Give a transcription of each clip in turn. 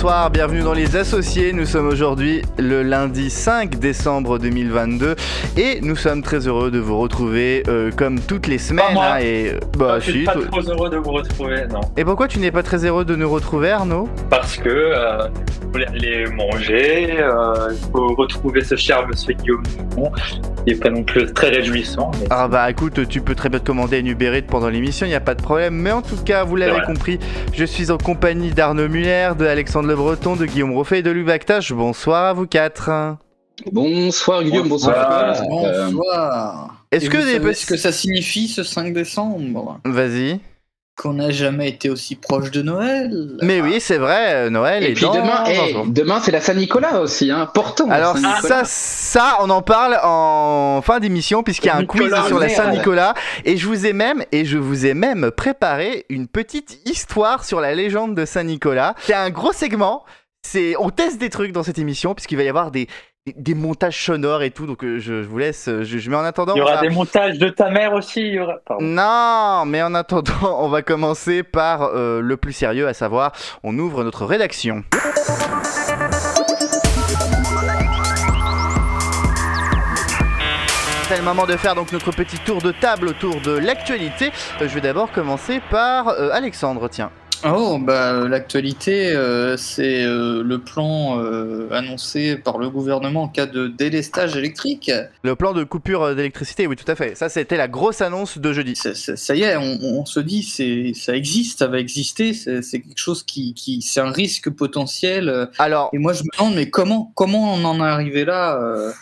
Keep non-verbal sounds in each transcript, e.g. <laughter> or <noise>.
bonjour, bonsoir, bienvenue dans Les Associés. Nous sommes aujourd'hui le lundi 5 décembre 2022 et nous sommes très heureux de vous retrouver euh, comme toutes les semaines. moi. hein, et Bah, bah, je suis pas toi- trop heureux de vous retrouver, non. Et pourquoi tu n'es pas très heureux de nous retrouver, Arnaud? Parce que euh, faut aller manger, euh, il faut retrouver ce cher monsieur Guillaume Dumont, qui est pas non plus très réjouissant. mais- Ah bah écoute, tu peux très bien te commander une Uber Eats pendant l'émission, il n'y a pas de problème. Mais en tout cas, vous l'avez compris, je suis en compagnie d'Arnaud Muller, de Alexandre Le Breton, de Guillaume Roffet et de Louis Bactache. Bonsoir à vous quatre. Bonsoir Guillaume, Bonsoir. bonsoir. Euh, Bonsoir. Est-ce que vous des savez petits- ce que ça signifie ce 5 décembre? Vas-y. Qu'on n'a jamais été aussi proche de Noël Mais oui, c'est vrai, Noël et est puis dans demain, un eh, demain c'est la Saint-Nicolas aussi, hein. Portant. la Alors ça, ça, on en parle en fin d'émission puisqu'il y a un quiz sur la. Saint-Nicolas et je vous ai même et je vous ai même préparé une petite histoire sur la légende de Saint-Nicolas. C'est un gros segment. C'est on teste des trucs dans cette émission puisqu'il va y avoir des des, des montages sonores et tout. Donc euh, je, je vous laisse. euh, Je, je mets en attendant. Il y aura va- des montages de ta mère aussi, il y aura... Pardon. Non, mais en attendant, <laughs> on va commencer par euh, le plus sérieux, à savoir, on ouvre notre rédaction. C'est le moment de faire donc notre petit tour de table autour de l'actualité. Je vais d'abord commencer par euh, Alexandre, tiens. Oh, bah l'actualité, euh, c'est euh, le plan euh, annoncé par le gouvernement en cas de délestage électrique. Le plan de coupure euh, d'électricité, oui, tout à fait. Ça, c'était la grosse annonce de jeudi. Ça, ça- ça y est, on, on se dit, c'est, ça existe, ça va exister, c'est, c'est quelque chose qui, qui, c'est un risque potentiel. Alors, Et moi, je me demande, mais comment, comment on en est arrivé là euh,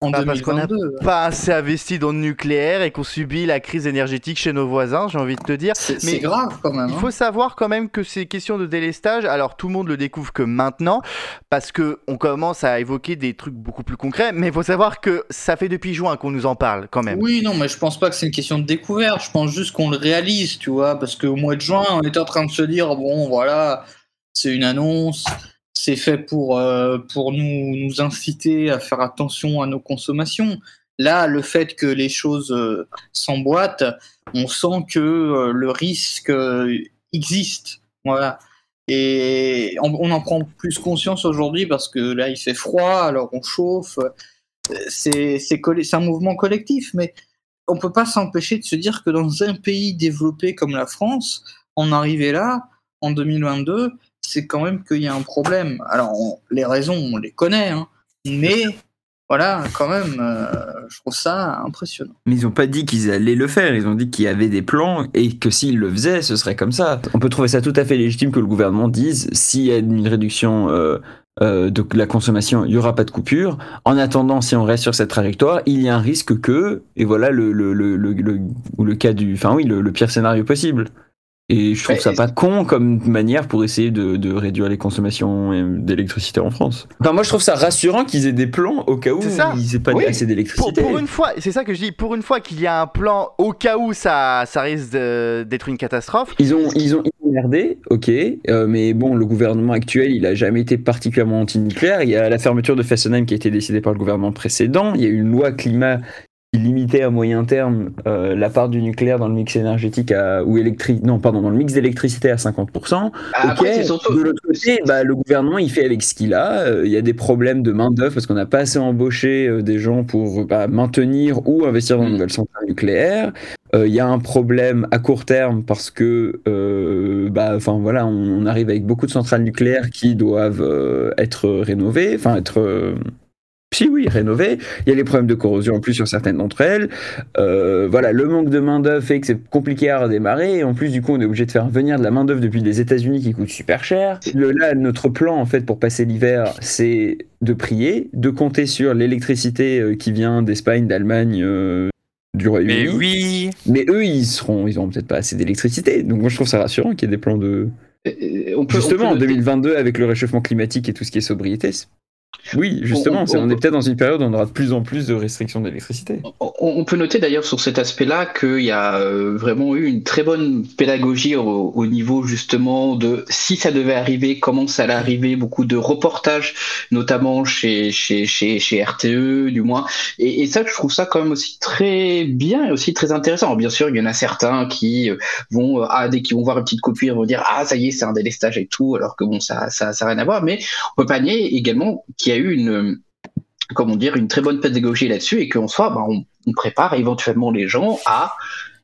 en Bah, parce qu'on a 2022 pas assez investi dans le nucléaire et qu'on subit la crise énergétique chez nos voisins, j'ai envie de te dire. C'est, grave quand même. Il hein. faut savoir quand même que ces questions de délestage, alors tout le monde le découvre que maintenant, parce que on commence à évoquer des trucs beaucoup plus concrets, mais il faut savoir que ça fait depuis juin qu'on nous en parle quand même. Oui, non, mais je pense pas que c'est une question de découverte. Je pense juste qu'on le réalise, tu vois, parce qu'au mois de juin, on était en train de se dire bon, voilà, c'est une annonce, c'est fait pour euh, pour nous nous inciter à faire attention à nos consommations. Là, le fait que les choses euh, s'emboîtent, on sent que euh, le risque existe, voilà. Et on, on en prend plus conscience aujourd'hui parce que là, il fait froid, alors on chauffe. C'est un mouvement collectif, mais on peut pas s'empêcher de se dire que dans un pays développé comme la France, en arriver là, en 2022, c'est quand même qu'il y a un problème. Alors, on- les raisons, on les connaît, hein, mais voilà, quand même, euh, je trouve ça impressionnant. Mais ils ont pas dit qu'ils allaient le faire, ils ont dit qu'il y avait des plans et que s'ils le faisaient, ce serait comme ça. On peut trouver ça tout à fait légitime que le gouvernement dise s'il y a une réduction euh, euh, de la consommation, il y aura pas de coupure. En attendant, si on reste sur cette trajectoire, il y a un risque que, et voilà le, le, le, le, le- ou le cas du, enfin oui, le, le pire scénario possible. Et je trouve Ouais, ça pas con comme manière pour essayer de, de réduire les consommations d'électricité en France. Enfin, moi, je trouve ça rassurant qu'ils aient des plans au cas où ça. ils aient pas Oui. assez d'électricité. pour une fois, c'est ça que je dis, pour une fois qu'il y a un plan au cas où ça, ça risque de- d'être une catastrophe. Ils ont, ils ont, ils ont merdé, ok, euh, mais bon, le gouvernement actuel, il a jamais été particulièrement anti-nucléaire. Il y a la fermeture de Fessenheim qui a été décidée par le gouvernement précédent. Il y a eu une loi climat limitait à moyen terme euh, la part du nucléaire dans le mix énergétique à, ou électrique, non, pardon, dans le mix d'électricité à 50%. Après, ok, surtout. de l'autre côté, bah, le gouvernement, il fait avec ce qu'il a. Euh, Il y a des problèmes de main-d'œuvre parce qu'on n'a pas assez embauché euh, des gens pour bah, maintenir ou investir dans de Mm. nouvelles centrales nucléaires. Il y a un problème à court terme parce que, bah, enfin voilà, on, on arrive avec beaucoup de centrales nucléaires qui doivent être rénovées, enfin être. Si oui, rénovées. Il y a les problèmes de corrosion en plus sur certaines d'entre elles. Euh, voilà, le manque de main d'œuvre fait que c'est compliqué à redémarrer. Et en plus, du coup, on est obligé de faire venir de la main d'œuvre depuis les États-Unis qui coûte super cher. Le, là, notre plan en fait pour passer l'hiver, c'est de prier, de compter sur l'électricité euh, qui vient d'Espagne, d'Allemagne. euh, du Royaume-Uni. Mais oui Mais eux, ils seront, ils auront peut-être pas assez d'électricité. Donc moi, je trouve ça rassurant qu'il y ait des plans de. on peut- Justement, on en peut noter- 2022, avec le réchauffement climatique et tout ce qui est sobriété. Oui, justement, On- c'est- on- on, est peut-être dans une période où on aura de plus en plus de restrictions d'électricité. On, on peut noter d'ailleurs sur cet aspect-là qu'il y a euh, vraiment eu une très bonne pédagogie au, au niveau justement de si ça devait arriver, comment ça allait arriver, beaucoup de reportages, notamment chez, chez, chez, chez RTE du moins. Et, et ça, je trouve ça quand même aussi très bien et aussi très intéressant. Alors, bien sûr, il y en a certains qui euh, vont, euh, ah, dès qu'ils vont voir une petite coupure, vont dire ah ça y est, c'est un délestage et tout, alors que bon, ça, ça, ça n'a rien à voir. Mais on peut pas nier également qu'il y a eu une comment dire, une très bonne pédagogie là-dessus et qu'en soit, bah, on prépare éventuellement les gens à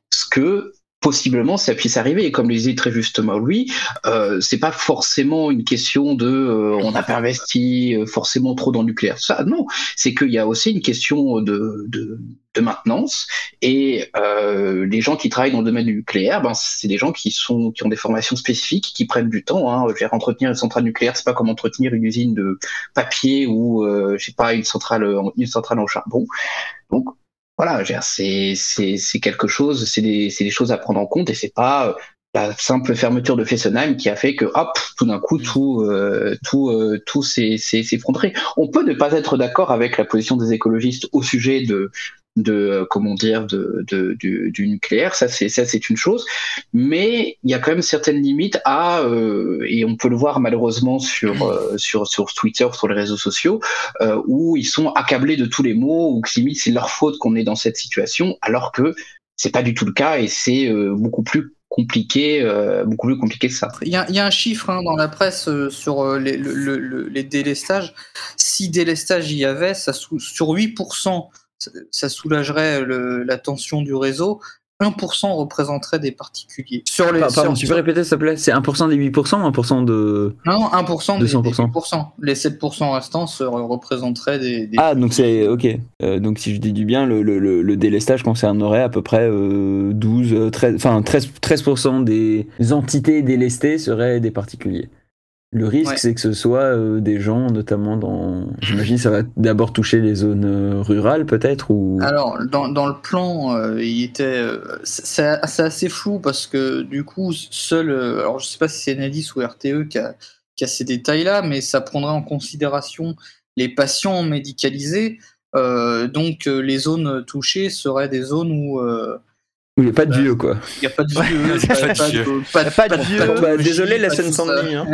ce que possiblement ça puisse arriver. Et comme le disait très justement lui, euh, c'est pas forcément une question de euh, on n'a pas investi euh, forcément trop dans le nucléaire. Ça, non, c'est qu'il y a aussi une question de, de, de maintenance et euh, les gens qui travaillent dans le domaine du nucléaire, ben, c'est des gens qui sont qui ont des formations spécifiques, qui prennent du temps. Hein. Je veux dire, entretenir une centrale nucléaire, c'est pas comme entretenir une usine de papier ou euh, je sais pas une centrale une centrale en charbon. Donc voilà, c'est quelque chose, c'est des des choses à prendre en compte et c'est pas euh, la simple fermeture de Fessenheim qui a fait que hop tout d'un coup tout euh, tout euh, tout s'est effondré. On peut ne pas être d'accord avec la position des écologistes au sujet de de comment dire de, de du, du nucléaire ça c'est ça c'est une chose. Mais il y a quand même certaines limites à euh, et on peut le voir malheureusement sur euh, sur sur Twitter sur les réseaux sociaux euh, où ils sont accablés de tous les mots ou que limite c'est leur faute qu'on est dans cette situation alors que c'est pas du tout le cas et c'est beaucoup plus compliqué euh, beaucoup plus compliqué que ça. Il y a, il y a un chiffre hein, dans la presse euh, sur euh, les, le- le- le- les délestages. Si délestage il y avait, ça sur 8%, ça- soulagerait le- la tension du réseau. 1% représenterait des particuliers. Sur les, Pa- Pardon, sur- tu peux répéter s'il te plaît? C'est 1% des 8% ou 1% de. Non, 1% des, des 200%. 8%. Les 7% restants se représenteraient des. des- Ah, donc c'est. Ok. Euh, donc si je dis du bien, le, le, le, le délestage concernerait à peu près euh, 12, euh, 13, enfin 13%, 13% des entités délestées seraient des particuliers. Le risque, Ouais. c'est que ce soit euh, des gens, notamment dans. J'imagine ça va d'abord toucher les zones euh, rurales, peut-être ou... Alors, dans, dans le plan, euh, il était. c'est assez flou parce que du coup, seul. alors, je sais pas si c'est Enedis ou RTE qui a, qui a ces détails-là, mais ça prendrait en considération les patients médicalisés. Donc, les zones touchées seraient des zones Où il n'y a pas de bah, vieux, quoi. il n'y a pas de vieux, Il y a pas, pas de pas vieux. Bah, désolé, la. Seine-Saint-Denis. Hein.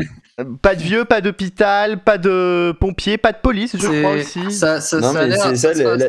Pas de vieux, pas d'hôpital, pas de pompiers, pas de police, je C'est- crois aussi. Ça, ça, Non, ça a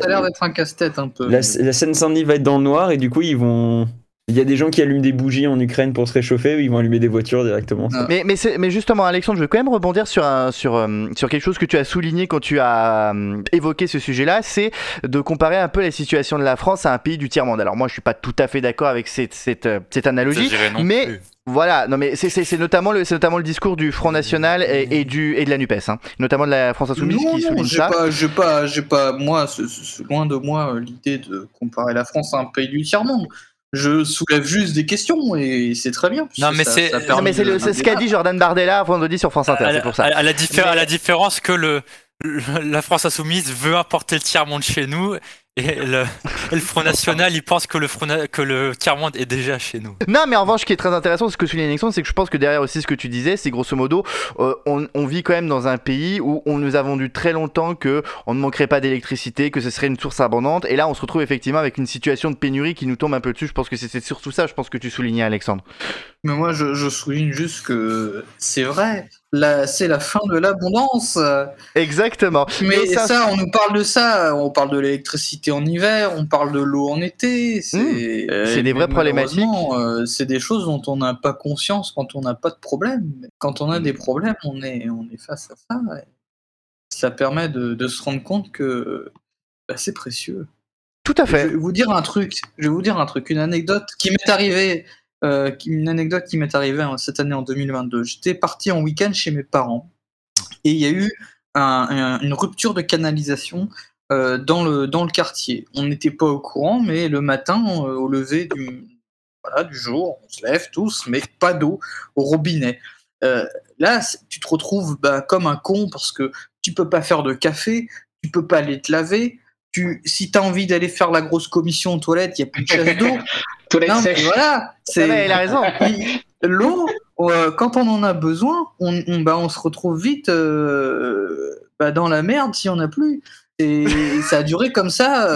l'air d'être un casse-tête un peu. La, la Seine-Saint-Denis va être dans le noir et du coup, ils vont. Il y a des gens qui allument des bougies en Ukraine pour se réchauffer ou ils vont allumer des voitures directement. Ah. Mais, mais, c'est- mais justement, Alexandre, je veux quand même rebondir sur, un, sur, euh, sur quelque chose que tu as souligné quand tu as euh, évoqué ce sujet-là, c'est de comparer un peu la situation de la France à un pays du tiers-monde. Alors moi, je suis pas tout à fait d'accord avec cette, cette, euh, cette analogie, non mais- plus. Voilà, non mais c'est- notamment le c'est notamment le discours du Front National et, et du et de la Nupes, hein. notamment de la France Insoumise non, qui non, souligne j'ai ça. pas, j'ai pas, j'ai pas, moi, c'est- c'est loin de moi l'idée de comparer la France à un pays du tiers-monde. Je soulève juste des questions et c'est très bien. Non, mais c'est- ce qu'a dit Jordan Bardella vendredi sur France Inter, à, c'est pour ça. à- à la diffé- Mais- à la différence que le, le- la France insoumise veut importer le tiers-monde chez nous et le, et le Front National, il pense que le, Front que le tiers-monde est déjà chez nous. Non, mais en revanche, ce qui est très intéressant, ce que souligne Alexandre, c'est que je pense que derrière aussi ce que tu disais, c'est grosso modo, euh, on, on vit quand même dans un pays où on nous a vendu très longtemps que on ne manquerait pas d'électricité, que ce serait une source abondante, et là on se retrouve effectivement avec une situation de pénurie qui nous tombe un peu dessus. Je pense que c'est c'est surtout ça, je pense que tu soulignais, Alexandre. Mais moi, je, je souligne juste que c'est vrai. C'est la fin de l'abondance. Exactement. Mais ça- ça, on nous parle de ça. On parle de l'électricité en hiver, on parle de l'eau en été. C'est Mmh. C'est des vraies problématiques. euh, c'est des choses dont on n'a pas conscience quand on n'a pas de problème. Quand on a Mmh. des problèmes, on est, on est face à ça. ça permet de, de se rendre compte que bah, c'est précieux. Tout à Je fait. vais vous dire un truc. Je vais vous dire un truc. Une anecdote qui m'est arrivée. Euh, une anecdote qui m'est arrivée hein, cette année en 2022. J'étais parti en week-end chez mes parents et il y a eu un- un- une rupture de canalisation euh, dans le dans le quartier. On n'était pas au courant, mais le matin, euh, au lever du voilà du jour, on se lève tous, mais pas d'eau au robinet. Là, tu te retrouves bah, comme un con parce que tu peux pas faire de café, tu peux pas aller te laver. Tu, si tu as envie d'aller faire la grosse commission aux toilettes, il n'y a plus de chasse d'eau. <laughs> Toilette Non, sèche. voilà, c'est. il a raison. <laughs> L'eau, euh, quand on en a besoin, on, on- bah, on se retrouve vite euh, bah, dans la merde si on n'a plus. Et <laughs> ça a duré comme ça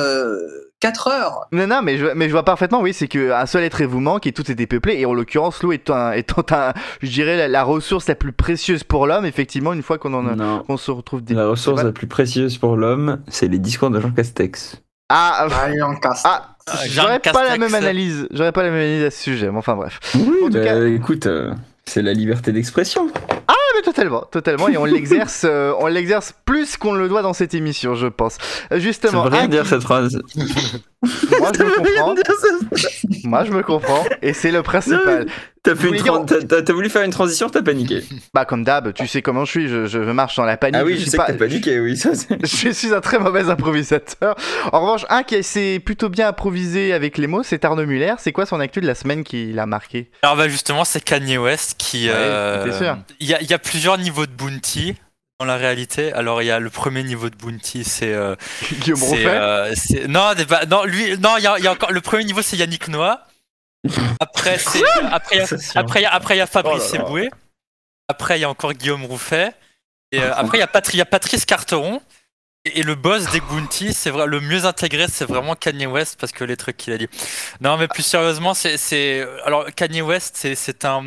4 heures. Non, non, mais je, mais je vois parfaitement, oui, c'est qu'un seul être vous manque et tout était peuplé. Et en l'occurrence, l'eau étant, un- <laughs> étant un, je dirais, la, la ressource la plus précieuse pour l'homme, effectivement, une fois qu'on en a, qu'on se retrouve des. La ressource la plus précieuse pour l'homme, c'est les discours de Jean Castex. Ah, ah, Ah, j'aurais Jean pas la même analyse. J'aurais pas la même analyse à ce sujet, mais enfin bref. Oui, En tout bah, cas- écoute, euh, c'est la liberté d'expression. Ah, mais totalement, totalement, et on l'exerce, <laughs> euh, on l'exerce plus qu'on le doit dans cette émission, je pense. Euh, Ça Justement, veut rien dire cette phrase. Moi je <laughs> me comprends, moi je me comprends, et c'est le principal. T'as voulu faire une transition, t'as paniqué. Bah comme d'hab, tu sais comment je suis, je, je marche dans la panique. Ah oui, je je suis sais pas- que t'as paniqué, oui. Ça, c'est- <laughs> Je suis un très mauvais improvisateur. En revanche, un qui s'est plutôt bien improvisé avec les mots, c'est Arnaud Muller. C'est quoi son actu de la semaine qui l'a marqué? Alors bah justement, c'est Kanye West qui. Ouais, euh, t'es sûr. Il y, a, il y a plusieurs niveaux de bounty dans la réalité. Alors il y a le premier niveau de bounty, c'est. euh, <laughs> Guillaume euh, non, bah, non, lui, non, il y a, il y a encore le premier niveau, c'est Yannick Noah. Après, c'est après, il y a- Ça, c'est après, il y a- après il y a Fabrice Oh. Eboué. Après, il y a encore Guillaume Rouffet. Et euh, après, il y a Patri- il y a Patrice Carteron. Et, et le boss des Bounty, c'est vrai, le mieux intégré, c'est vraiment Kanye West parce que les trucs qu'il a dit. Non, mais plus sérieusement, c'est, c'est, alors Kanye West, c'est, c'est un,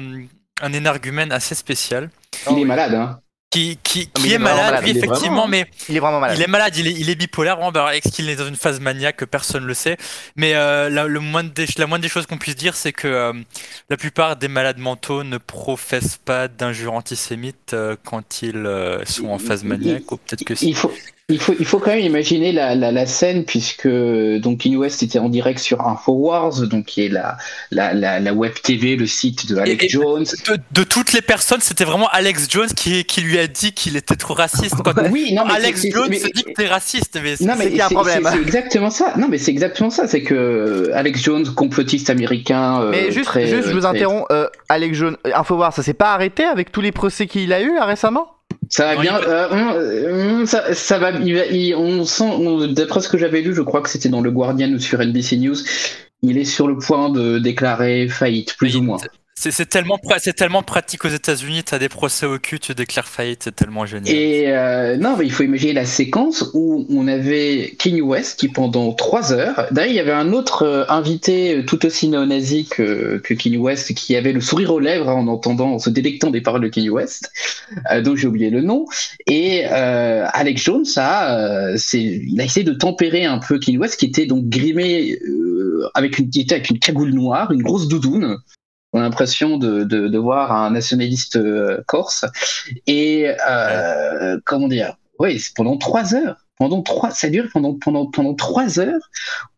un énergumène assez spécial Il est malade, hein. Qui, qui, il est malade, malade. lui, Il est effectivement, vraiment, mais Il est vraiment malade. il est malade, il est, il est bipolaire, vraiment. bah, Est-ce qu'il est dans une phase maniaque Personne ne le sait? Mais euh, la, le moindre des, la moindre des choses qu'on puisse dire, c'est que euh, la plupart des malades mentaux ne professent pas d'injures antisémites euh, quand ils euh, sont en phase maniaque, ou peut-être que si. Faut, il faut, il faut quand même imaginer la, la, la scène puisque donc Kanye West était en direct sur Infowars, donc qui est la, la, la, la web TV, le site de Alex Et- et- Jones. De, de toutes les personnes, c'était vraiment Alex Jones qui, qui lui a dit qu'il était trop raciste. Quand <laughs> Oui, non mais Alex Jones mais- se dit que t'es raciste, mais c'est- un c'est- problème. c'est- c'est exactement ça. Non mais c'est exactement ça. C'est que Alex Jones, complotiste américain. euh, Mais juste, très, juste je euh, vous très- interromps. Euh, Alex Jaune, euh, Infowars, ça s'est pas arrêté avec tous les procès qu'il a eu là, récemment? Ça va Non, bien. euh, hum, hum, ça, ça va. il va- il- on sent. on- D'après ce que j'avais lu, je crois que c'était dans le Guardian ou sur NBC News. Il est sur le point de déclarer faillite, plus ou moins. C'est tellement, tellement pratique aux États-Unis, t'as des procès au cul, tu déclares faillite, c'est tellement génial. Et euh, non, mais il faut imaginer la séquence où on avait Kanye West qui pendant trois heures. D'ailleurs, il y avait un autre euh, invité euh, tout aussi néo-nazi que, que Kanye West qui avait le sourire aux lèvres en entendant, en se délectant des paroles de Kanye West, euh, dont j'ai oublié le nom. Et Alex Jones a, il a essayé de tempérer un peu Kanye West qui était donc grimé avec une, était avec une cagoule noire, une grosse doudoune. On a l'impression de, de, voir un nationaliste euh, corse. Et euh, comment dire? Oui, pendant trois heures. Pendant trois, ça dure pendant pendant pendant trois heures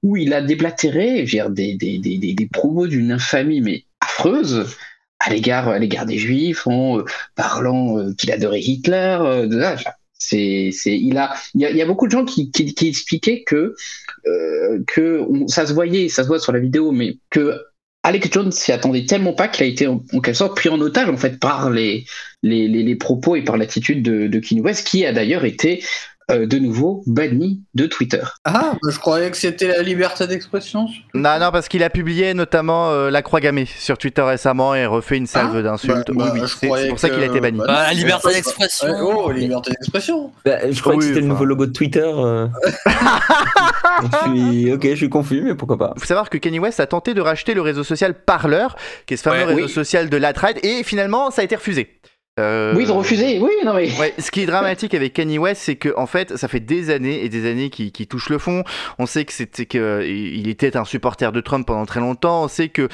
où il a déblatéré, je veux des des des des, promos d'une infamie mais affreuse à l'égard à l'égard des juifs, en euh, parlant qu'il adorait Hitler. de c'est c'est il a il y a, beaucoup de gens qui qui, expliquaient que que ça se voyait, ça se voit sur la vidéo, mais que Alex Jones s'y attendait tellement pas qu'il a été en, quelque sorte pris en otage en fait par les les, les, propos et par l'attitude de, de West, qui a d'ailleurs été euh, de nouveau banni de Twitter. Ah, bah, je croyais que c'était la liberté d'expression. Non, non, parce qu'il a publié notamment euh, la croix gammée sur Twitter récemment et refait une salve Ah, d'insultes. bah, bah, oui, oui, je c'est- c'est croyais pour ça qu'il a été banni. bah, Bah, la liberté Ouais, d'expression. Oh, liberté d'expression. Bah, je Oui, que c'était le nouveau logo de Twitter. euh. <laughs> je suis, ok, je suis confus, mais pourquoi pas. Il faut savoir que Kanye West a tenté de racheter le réseau social Parler, qui est ce fameux Ouais, réseau oui. social de l'alt-right, et finalement ça a été refusé. Euh, Oui, ils ont refusé. Oui, non mais. Ouais, ce qui est dramatique avec Kanye West, c'est que en fait, ça fait des années et des années qu'il qu'il touche le fond. On sait que c'était que il était un supporter de Trump pendant très longtemps. On sait que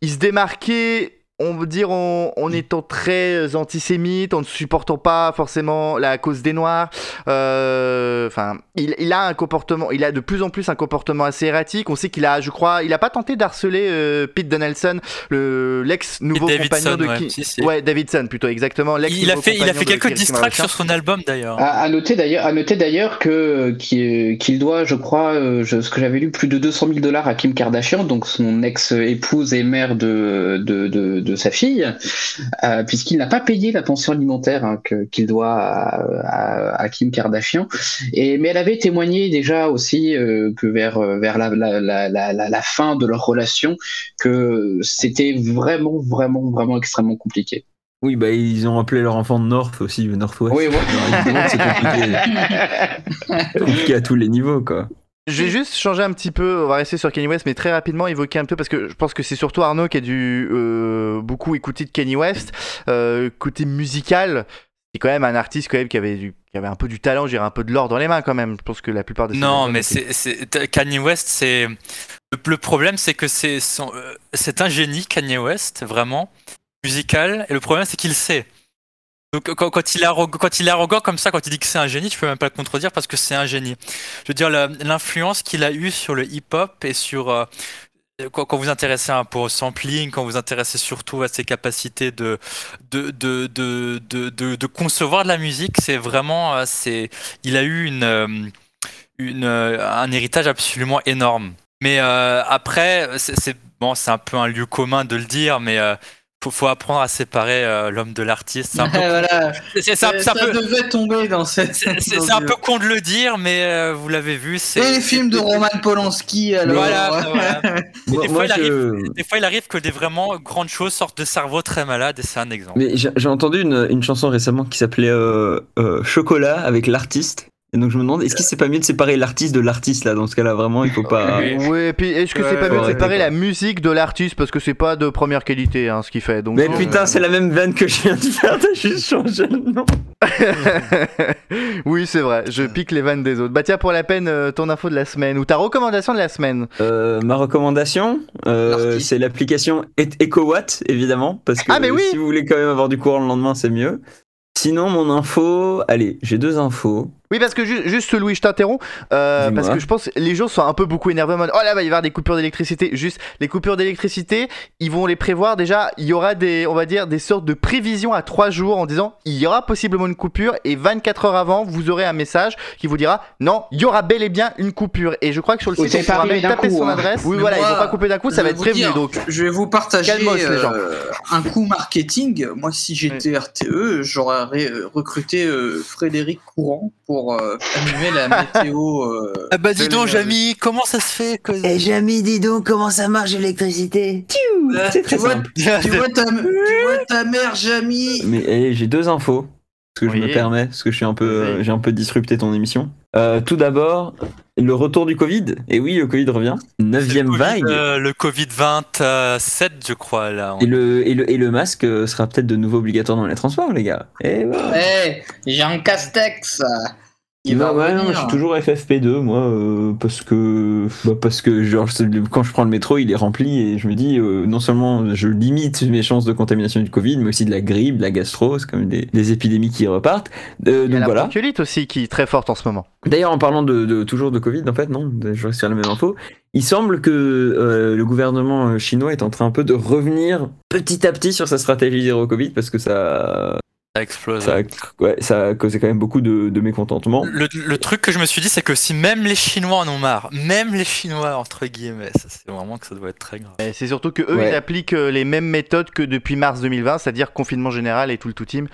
il se démarquait. On veut dire en, en étant très antisémite, en ne supportant pas forcément la cause des Noirs. Euh, Enfin, il, il a un comportement, il a de plus en plus un comportement assez erratique. On sait qu'il a, je crois, il a pas tenté d'harceler euh, Pete Donaldson, le l'ex nouveau compagnon Davidson, de ouais, qui, si, si. ouais, Davidson plutôt exactement. l'ex Il a fait, il a fait quelques distracts sur son album d'ailleurs. À, à noter d'ailleurs, à noter d'ailleurs que qu'il doit, je crois, euh, je- ce que j'avais lu, plus de 200 000 dollars à Kim Kardashian, donc son ex-épouse et mère de de, de, de, de sa fille, euh, puisqu'il n'a pas payé la pension alimentaire hein, qu'il doit à, à- à Kim Kardashian. Et, mais elle avait témoigné déjà aussi euh, que vers, euh, vers la, la, la, la, fin de leur relation, que c'était vraiment, vraiment, vraiment extrêmement compliqué. Oui, bah ils ont appelé leur enfant North aussi, Northwest. Oui, évidemment, c'est compliqué. <laughs> compliqué à tous les niveaux, quoi. Je vais juste changer un petit peu, on va rester sur Kanye West, mais très rapidement évoquer un peu, parce que je pense que c'est surtout Arnaud qui a dû euh, beaucoup écouter de Kanye West. Euh, côté musical, c'est quand même un artiste quand même qui avait, du, qui avait un peu du talent, j'ai un peu de l'or dans les mains quand même. Je pense que la plupart de ses Non, mais c'est c'est- Kanye West, c'est le, problème, c'est que c'est son- euh, c'est un génie Kanye West, vraiment musical. Et le problème, c'est qu'il sait. Donc quand, il est arrogant, comme ça, quand il dit que c'est un génie, tu peux même pas le contredire parce que c'est un génie. Je veux dire l'influence qu'il a eue sur le hip-hop et sur euh, quand, vous intéressez un peu sampling, quand vous intéressez surtout à ses capacités de de, de, de, de, concevoir de la musique, c'est vraiment euh, c'est il a eu une euh, une, un héritage absolument énorme. Mais après, c'est bon, c'est un peu un lieu commun de le dire, mais faut, faut apprendre à séparer euh, l'homme de l'artiste. C'est un <laughs> peu, voilà. c'est- ça peu- devait tomber dans cette. <laughs> c'est- un peu con de le dire, mais euh, vous l'avez vu. c'est- Et les films de Roman Polanski, alors. Voilà, <laughs> voilà. Moi, des fois, moi, il je- arrive- Des fois, il arrive que des vraiment grandes choses sortent de cerveau très malade, et c'est un exemple. Mais j'ai j'ai entendu une, une chanson récemment qui s'appelait euh, euh, Chocolat avec l'artiste. Et donc je me demande, est-ce que c'est pas mieux de séparer l'artiste de l'artiste là Dans ce cas-là, vraiment, il faut pas. Oui. <laughs> Et puis est-ce que c'est pas mieux de séparer la musique de l'artiste parce que c'est pas de première qualité hein, ce qu'il fait. Donc Mais non, putain, c'est la même vanne que je viens de faire, t'as juste changé le nom. <laughs> oui, c'est vrai, je pique les vannes des autres. Bah tiens, pour la peine, euh, ton info de la semaine ou ta recommandation de la semaine. Euh, ma recommandation, euh, c'est l'application E- EcoWatt, évidemment, parce que Ah, mais oui si vous voulez quand même avoir du courant le lendemain, c'est mieux. Sinon, mon info, allez, j'ai deux infos. Oui, parce que ju- juste Louis, je t'interromps. euh, parce que je pense que les gens sont un peu beaucoup énervés en mode Oh là, va y avoir des coupures d'électricité. Juste, les coupures d'électricité, ils vont les prévoir. Déjà, il y aura des, on va dire, des sortes de prévisions à 3 jours en disant Il y aura possiblement une coupure. Et 24 heures avant, vous aurez un message qui vous dira Non, il y aura bel et bien une coupure. Et je crois que sur le site, on pas pourra même d'un taper coup, son hein. adresse. Oui, Mais voilà, ils moi, vont pas couper d'un coup, ça va être prévenu. dire, Donc, je vais vous partager Calmos, les gens. euh, un coup marketing. Moi, si j'étais RTE, j'aurais recruté euh, Frédéric Courant pour euh, animer la météo. euh, Ah bah dis donc. Jamy, comment ça se fait que... Eh Jamie, dis donc comment ça marche l'électricité Euh, très tu, vois, simple. tu, vois ta, tu vois ta mère, Jamy Mais eh, j'ai deux infos, parce que je me permets, parce que je suis un peu, euh, j'ai un peu disrupté ton émission. Euh, tout d'abord, le retour du Covid. Et oui, le Covid revient. Neuvième le Covid, vague. euh, le Covid-27, je crois, là. Et le, et, le, et le masque euh, sera peut-être de nouveau obligatoire dans les transports, les gars. Et voilà. Eh, Jean Castex Il va Bah ouais, non, je suis toujours FFP2 moi euh, parce que bah, parce que genre quand je prends le métro il est rempli et je me dis euh, non seulement je limite mes chances de contamination du Covid mais aussi de la grippe, de la gastro, c'est même des, des épidémies qui repartent. Euh, il y a la voilà. aussi qui est très forte en ce moment. D'ailleurs en parlant de, de- toujours de Covid en fait non, je reste sur la même info. Il semble que euh, le gouvernement chinois est en train un peu de revenir petit à petit sur sa stratégie zéro Covid parce que ça Ça explose. ça a, ouais, ça a causé quand même beaucoup de, de mécontentement. Le, le truc que je me suis dit, c'est que si même les Chinois en ont marre, même les Chinois, entre guillemets, ça, c'est vraiment que ça doit être très grave. C'est surtout que eux, Ouais. ils appliquent euh, les mêmes méthodes que depuis mars 2020, c'est-à-dire confinement général et tout le tout team.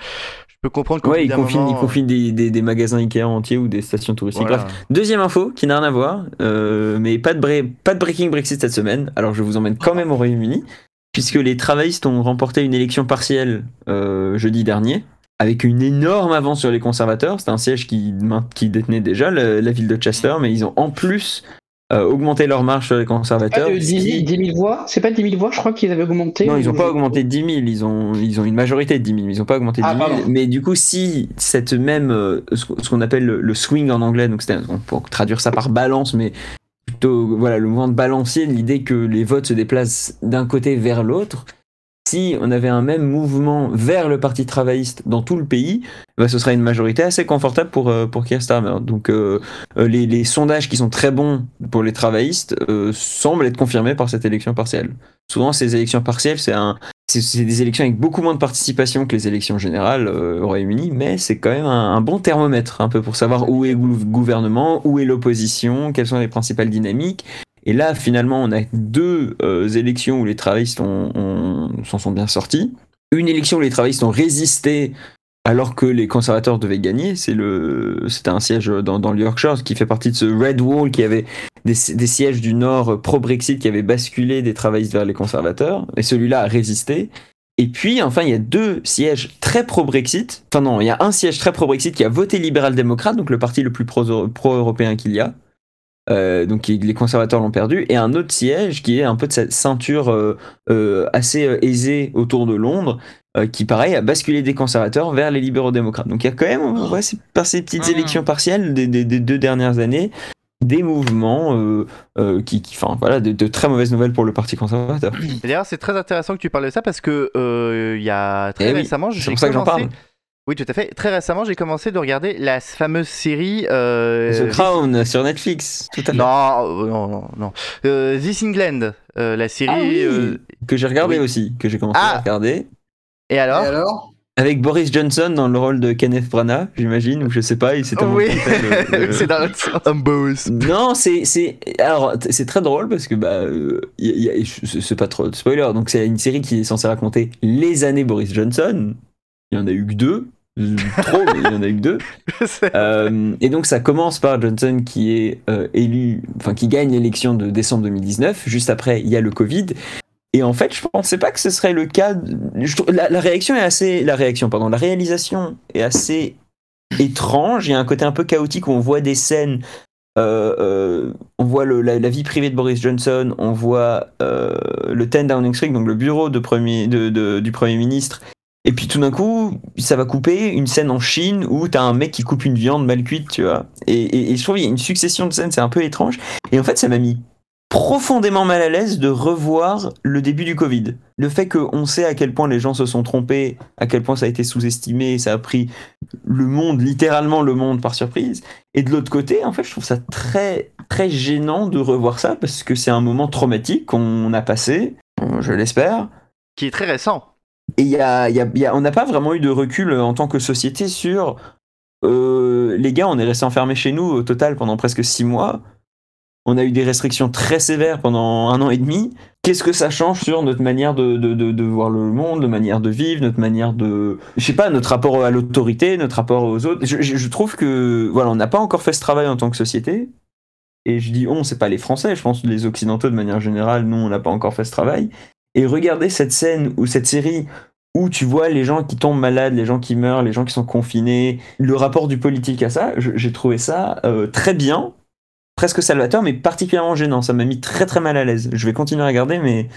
Je peux comprendre qu'au Ouais, ils confinent, moment, ils confinent des, des, des magasins Ikea entiers ou des stations touristiques. voilà. Bref, deuxième info qui n'a rien à voir, euh, mais pas de, bre- pas de breaking Brexit cette semaine. Alors je vous emmène quand même au Royaume-Uni, puisque les travaillistes ont remporté une élection partielle euh, jeudi dernier, avec une énorme avance sur les conservateurs. C'était un siège qui, qui détenait déjà le- la ville de Chester, mais ils ont en plus euh, augmenté leur marge sur les conservateurs. de ce 10, qui- 10 000 voix? C'est pas 10 000 voix, je crois qu'ils avaient augmenté. Non, ils n'ont ou- pas augmenté de 10 000, ils ont, ils ont une majorité de 10 000, ils n'ont pas augmenté de Ah, 10 000. pardon. Mais du coup, si cette même, euh, ce qu'on appelle le, swing en anglais, donc on peut traduire ça par balance, mais voilà, le mouvement de balancier, l'idée que les votes se déplacent d'un côté vers l'autre, si on avait un même mouvement vers le Parti travailliste dans tout le pays, bah, ce serait une majorité assez confortable pour, euh, pour Keir Starmer. Donc euh, euh, les, les sondages qui sont très bons pour les travaillistes euh, semblent être confirmés par cette élection partielle. Souvent, ces élections partielles, c'est un, c'est- des élections avec beaucoup moins de participation que les élections générales euh, au Royaume-Uni, mais c'est quand même un, bon thermomètre, un peu pour savoir où est le gouvernement, où est l'opposition, quelles sont les principales dynamiques. Et là, finalement, on a deux euh, élections où les travaillistes s'en sont bien sortis. Une élection où les travaillistes ont résisté alors que les conservateurs devaient gagner. C'était un siège dans, le Yorkshire qui fait partie de ce Red Wall qui avait des, sièges du Nord pro-Brexit qui avaient basculé des travaillistes vers les conservateurs. Et celui-là a résisté. Et puis, enfin, il y a deux sièges très pro-Brexit. Enfin, non, il y a un siège très pro-Brexit qui a voté libéral-démocrate, donc le parti le plus pro- pro-européen qu'il y a. Euh, donc les conservateurs l'ont perdu. Et un autre siège qui est un peu de cette ceinture euh, euh, assez aisée autour de Londres, euh, qui, pareil, a basculé des conservateurs vers les libéraux-démocrates. Donc il y a quand même, voit, c'est- par ces petites Mhm. élections partielles des, des- des deux dernières années, des mouvements euh, euh, qui, enfin voilà, de, de très mauvaises nouvelles pour le Parti conservateur. D'ailleurs, c'est très intéressant que tu parles de ça parce que il y a très Eh oui, récemment, c'est j'ai pour ça que j'en parle. Oui, tout à fait. Très récemment, j'ai commencé de regarder la fameuse série. euh, The Crown sur Netflix, tout à fait. Non, non, non, non. Euh, This England, euh, la série. Ah oui, que j'ai regardé oui. aussi, que j'ai commencé Ah. à regarder. Et alors Et alors Avec Boris Johnson dans le rôle de Kenneth Branagh, j'imagine, ou je sais pas, il s'est Oui, le- <laughs> c'est dans l'autre sens. Un boss. Non, c'est c'est alors c'est très drôle parce que bah euh, y a- y a- c'est pas trop de spoiler. Donc c'est une série qui est censée raconter les années Boris Johnson. Il y en a eu que deux, Euh, trop, mais il y en a eu que deux. <laughs> Euh, et donc ça commence par Johnson qui est euh, élu, enfin qui gagne l'élection de décembre 2019. Juste après, il y a le Covid. Et en fait, je pensais pas que ce serait le cas. la, réaction est assez, la réaction, pardon, la réalisation est assez étrange. Il y a un côté un peu chaotique où on voit des scènes. euh, euh, on voit la, vie privée de Boris Johnson, on voit euh, le 10 Downing Street, donc le bureau du Premier ministre, et puis tout d'un coup, ça va couper une scène en Chine où t'as un mec qui coupe une viande mal cuite, tu vois. Et, et- et je trouve qu'il y a une succession de scènes, c'est un peu étrange. Et en fait, ça m'a mis profondément mal à l'aise de revoir le début du Covid. Le fait qu'on sait à quel point les gens se sont trompés, à quel point ça a été sous-estimé, ça a pris le monde, littéralement le monde par surprise. Et de l'autre côté, en fait, je trouve ça très, très gênant de revoir ça parce que c'est un moment traumatique qu'on a passé, je l'espère. Qui est très récent. Et y a, il y a- il y a- on n'a pas vraiment eu de recul en tant que société sur euh, les gars, on est resté enfermés chez nous au total pendant presque six mois. On a eu des restrictions très sévères pendant un an et demi. Qu'est-ce que ça change sur notre manière de, de, de, voir le monde, notre manière de vivre, notre manière de. Je sais pas, notre rapport à l'autorité, notre rapport aux autres? Je, trouve que. Voilà, on n'a pas encore fait ce travail en tant que société. Et je dis on, c'est pas les Français, je pense les Occidentaux de manière générale, nous, on n'a pas encore fait ce travail. Et regarder cette scène ou cette série où tu vois les gens qui tombent malades, les gens qui meurent, les gens qui sont confinés, le rapport du politique à ça, j'ai trouvé ça euh, très bien, presque salvateur, mais particulièrement gênant. Ça m'a mis très très mal à l'aise. Je vais continuer à regarder, mais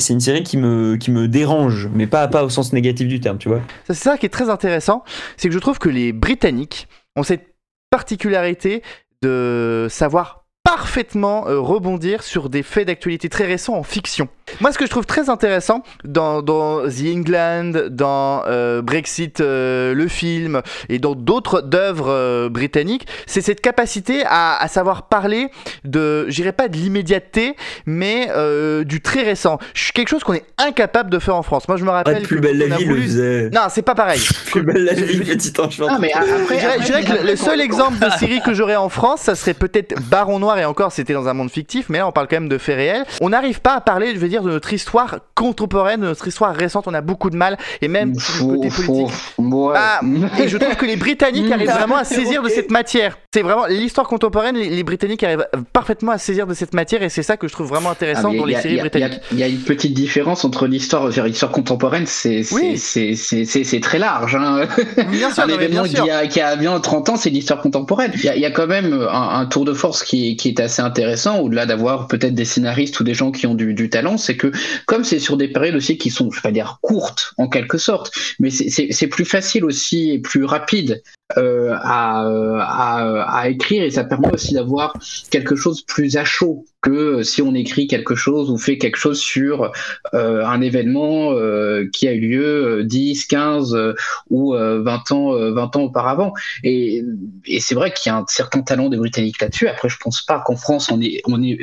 c'est une série qui me, dérange, mais pas, pas au sens négatif du terme, tu vois. C'est ça qui est très intéressant, c'est que je trouve que les Britanniques ont cette particularité de savoir parfaitement euh, rebondir sur des faits d'actualité très récents en fiction. Moi, ce que je trouve très intéressant dans, dans The England, dans euh, Brexit, euh, le film, et dans d'autres œuvres euh, britanniques, c'est cette capacité à, à savoir parler de, je dirais pas de l'immédiateté, mais euh, du très récent. Quelque chose qu'on est incapable de faire en France. Moi, je me rappelle. plus que belle la vie le voulu- faisait. Non, c'est pas pareil. <laughs> Plus belle la vie, petit ange Ah, mais Je après, je dirais que le- le seul exemple de série que j'aurais en France, ça serait peut-être Baron Noir, et encore c'était dans un monde fictif, mais là on parle quand même de faits réels. On n'arrive pas à parler, je veux dire, de notre histoire contemporaine, de notre histoire récente, on a beaucoup de mal, et même Faux, côté politique. faux. Ouais. Ah, et je trouve que les Britanniques arrivent Mm. vraiment à saisir de cette matière. C'est vraiment l'histoire contemporaine, les, les Britanniques arrivent parfaitement à saisir de cette matière, et c'est ça que je trouve vraiment Ah, intéressant dans les séries a- britanniques. Il y, a une petite différence entre l'histoire, l'histoire contemporaine, c'est Oui. très large. Hein. Bien sûr, <laughs> un non, événement bien sûr. qui a, qui a bien 30 ans, c'est l'histoire contemporaine. Il y, a, il y a quand même un, un tour de force qui est, qui est assez intéressant, au-delà d'avoir peut-être des scénaristes ou des gens qui ont du, du talent, c'est que comme c'est sur des périodes aussi qui sont, je vais pas dire courtes en quelque sorte, mais c'est- plus facile aussi et plus rapide euh, à, euh, à, à écrire et ça permet aussi d'avoir quelque chose plus à chaud que si on écrit quelque chose ou fait quelque chose sur euh, un événement euh, qui a eu lieu euh, 10, 15 euh, ou euh, 20 ans, euh, 20 ans auparavant. Et, et c'est vrai qu'il y a un certain talent des Britanniques là-dessus. Après, je pense pas qu'en France on ait, on ait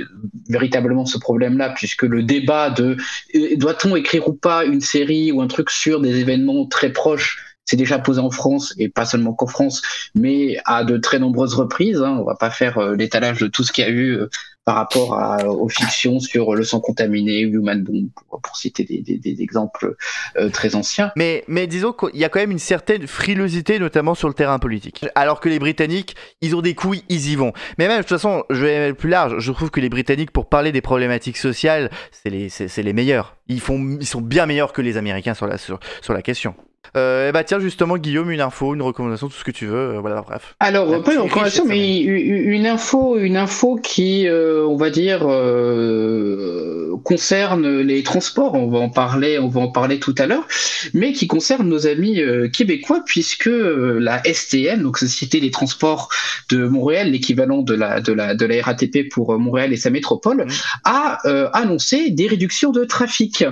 véritablement ce problème-là, puisque le débat de euh, doit-on écrire ou pas une série ou un truc sur des événements très proches c'est déjà posé en France et pas seulement qu'en France, mais à de très nombreuses reprises. Hein. On va pas faire euh, l'étalage de tout ce qu'il y a eu euh, par rapport aux fictions sur le sang contaminé, Human Bomb, pour, citer des, exemples euh, très anciens. Mais, disons qu'il y a quand même une certaine frilosité, notamment sur le terrain politique. Alors que les Britanniques, ils ont des couilles, ils y vont. Mais même, de toute façon, je vais aller plus large. Je trouve que les Britanniques, pour parler des problématiques sociales, c'est les, meilleurs. Ils, sont bien meilleurs que les Américains sur la question. Euh, et bah tiens justement Guillaume une info, une recommandation, tout ce que tu veux, euh, voilà bref. Alors La pas une recommandation, mais une info, une info qui, euh, on va dire, euh, concerne les transports. On va en parler, on va en parler tout à l'heure, mais qui concerne nos amis euh, québécois puisque euh, la STM, donc Société des Transports de Montréal, l'équivalent de la de la de la RATP pour euh, Montréal et sa métropole, a euh, annoncé des réductions de trafic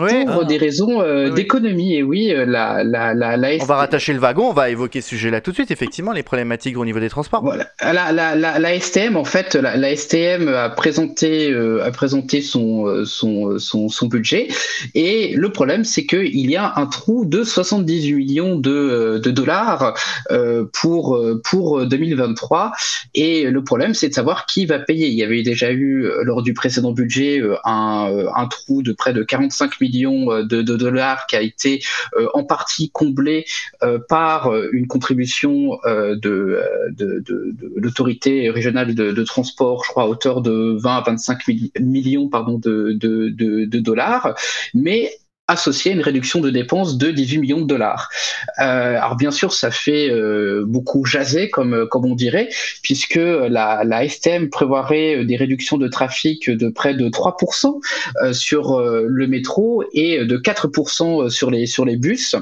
Ouais, pour Ah. des raisons euh, Oui, d'économie. Et oui, euh, la la la, la on va rattacher le wagon, on va évoquer ce sujet-là tout de suite, effectivement, les problématiques au niveau des transports. Voilà. La, STM, en fait, la, STM a présenté, euh, a présenté son, euh, son, son, son budget. Et le problème, c'est qu'il y a un trou de 78 millions de, euh, de dollars euh, pour, euh, pour 2023. Et le problème, c'est de savoir qui va payer. Il y avait déjà eu, euh, lors du précédent budget, euh, un, euh, un trou de près de 45 millions euh, de, de dollars qui a été euh, en partie comblé euh, par euh, une contribution euh, de, de, l'autorité régionale de, transport, je crois, à hauteur de 20 à 25 milli- millions pardon, de dollars, mais associé à une réduction de dépenses de 18 millions de dollars. Euh, alors bien sûr, ça fait euh, beaucoup jaser, comme, comme on dirait, puisque la, la STM prévoirait des réductions de trafic de près de 3% euh, sur euh, le métro et de 4% sur les, sur les bus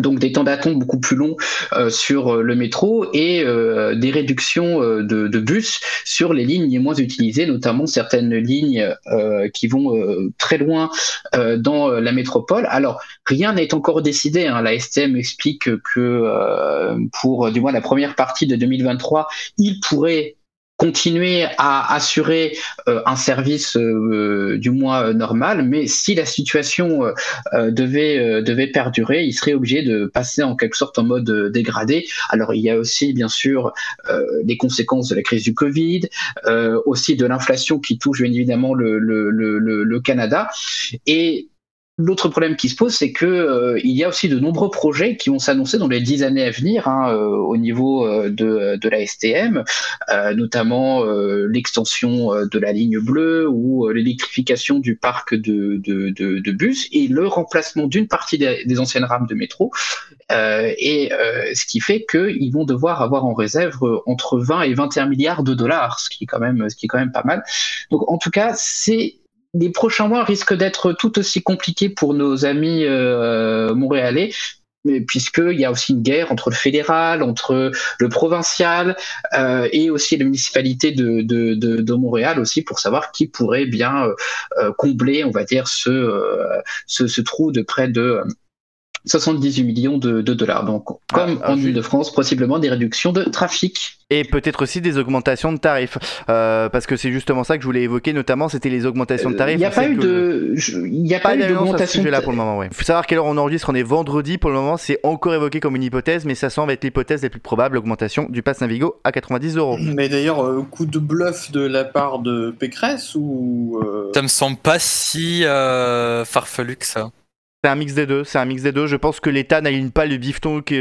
donc des temps d'attente beaucoup plus longs euh, sur euh, le métro et euh, des réductions de, bus sur les lignes les moins utilisées, notamment certaines lignes qui vont très loin dans la métropole. Alors rien n'est encore décidé. Hein. La STM explique que pour du moins la première partie de 2023, il pourrait continuer à assurer euh, un service euh, du moins euh, normal, mais si la situation euh, euh, devait, euh, devait perdurer, il serait obligé de passer en quelque sorte en mode dégradé. Alors il y a aussi bien sûr les conséquences de la crise du Covid, aussi de l'inflation qui touche bien évidemment le, le, le, le Canada. Et L'autre problème qui se pose, c'est que euh, il y a aussi de nombreux projets qui vont s'annoncer dans les dix années à venir hein, euh, au niveau euh, de, de la STM, euh, notamment euh, l'extension euh, de la ligne bleue ou l'électrification du parc de, de, de, bus et le remplacement d'une partie des, des anciennes rames de métro. Et ce qui fait qu'ils vont devoir avoir en réserve entre 20 et 21 milliards de dollars, ce qui est quand même, ce qui est quand même pas mal. Donc en tout cas, c'est les prochains mois risquent d'être tout aussi compliqués pour nos amis euh, montréalais, puisqu'il y a aussi une guerre entre le fédéral, entre le provincial euh, et aussi la municipalité de, de, de, de, Montréal aussi pour savoir qui pourrait bien euh, combler, on va dire, ce, euh, ce, ce trou de près de 78 millions de, de dollars. Donc, comme Ah, en Ile-de-France, possiblement des réductions de trafic. Et peut-être aussi des augmentations de tarifs. Euh, parce que c'est justement ça que je voulais évoquer, notamment, c'était les augmentations de tarifs. Il n'y a pas eu de, il n'y a Pas eu d'augmentation. de- pour le moment, ouais. Faut savoir quelle heure on enregistre, on est vendredi pour le moment, c'est encore évoqué comme une hypothèse, mais ça semble être l'hypothèse la plus probable, l'augmentation du pass Navigo à 90 euros. Mais d'ailleurs, euh, coup de bluff de la part de Pécresse ou. euh, Ça me semble pas si euh, farfelu que ça. C'est un mix des deux, c'est un mix des deux. Je pense que l'État n'aligne pas le bifton qu'il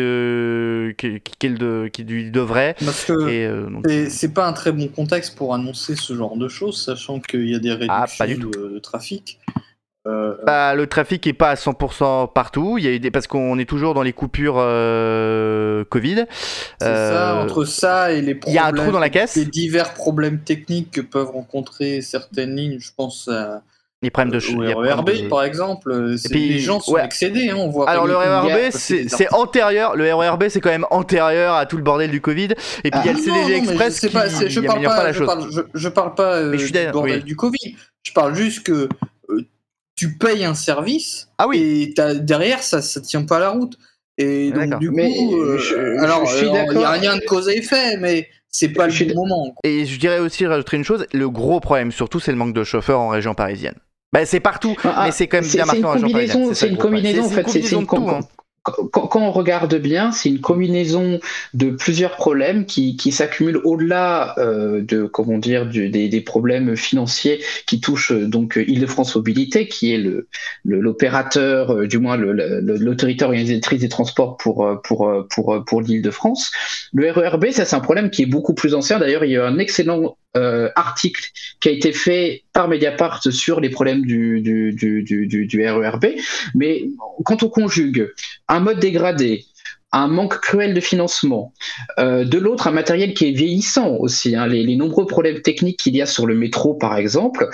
lui devrait. Parce que Et, euh, donc- c'est- pas un très bon contexte pour annoncer ce genre de choses, sachant qu'il y a des réductions Ah, pas du tout. de, de trafic. Euh, Bah, le trafic est pas à 100% partout. Il y a eu des parce qu'on est toujours dans les coupures euh, Covid. c'est ça, Euh, entre ça et les il problèmes. y a un trou dans la caisse. Les divers problèmes techniques que peuvent rencontrer certaines lignes, je pense à, Les problèmes de y a RERB de- par exemple. euh, c'est- puis, les gens sont ouais. excédés, hein, on voit. Alors le RERB, c'est antérieur. Le RERB, c'est quand même antérieur à tout le bordel du Covid. Et puis il y a le Ah, CDG non, Express c'est qui pas- je parle pas, pas la je chose. parle, je, je parle pas euh, je suis du bordel oui. du Covid. Je parle juste que euh, tu payes un service Ah oui. et derrière ça, ça tient pas la route. Et donc du coup, Mais, euh, je- je- alors je suis euh, il y a rien de cause à effet, mais c'est pas Je le moment. quoi. Et je dirais aussi rajouter une chose. Le gros problème, surtout, c'est le manque de chauffeurs en région parisienne. Bah, c'est partout, Ah, mais c'est quand même bien c'est marqué une en combinaison, c'est ça une combinaison, en fait, c'est- une combinaison quand, on regarde bien, c'est une combinaison de plusieurs problèmes qui, qui s'accumulent au-delà euh, de comment dire du- des, des problèmes financiers qui touchent euh, donc euh, Île-de-France Mobilité, qui est le le- l'opérateur, euh, du moins le- le- le- l'autorité organisatrice des transports pour pour pour euh, pour l'Île-de-France. Le RERB, ça c'est un problème qui est beaucoup plus ancien. D'ailleurs, il y a un excellent euh, article qui a été fait par Mediapart sur les problèmes du, RERB. Mais quand on conjugue un mode dégradé, un manque cruel de financement, euh, de l'autre un matériel qui est vieillissant aussi, hein, les, nombreux problèmes techniques qu'il y a sur le métro par exemple,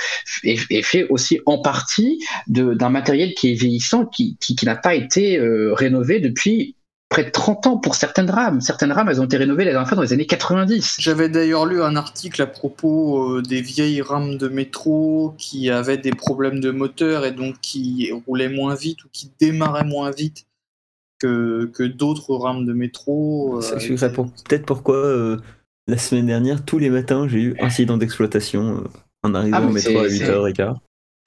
est, fait aussi en partie d'un matériel qui est vieillissant, qui, qui, qui n'a pas été euh, rénové depuis près de 30 ans pour certaines rames. Certaines rames, elles ont été rénovées la dernière fois dans les années 90. J'avais d'ailleurs lu un article à propos euh, des vieilles rames de métro qui avaient des problèmes de moteur et donc qui roulaient moins vite ou qui démarraient moins vite que, que d'autres rames de métro. euh, Ça pour- peut-être pourquoi euh, la semaine dernière, tous les matins, j'ai eu incident d'exploitation euh, en arrivant Ah, au métro à c'est- 8h15.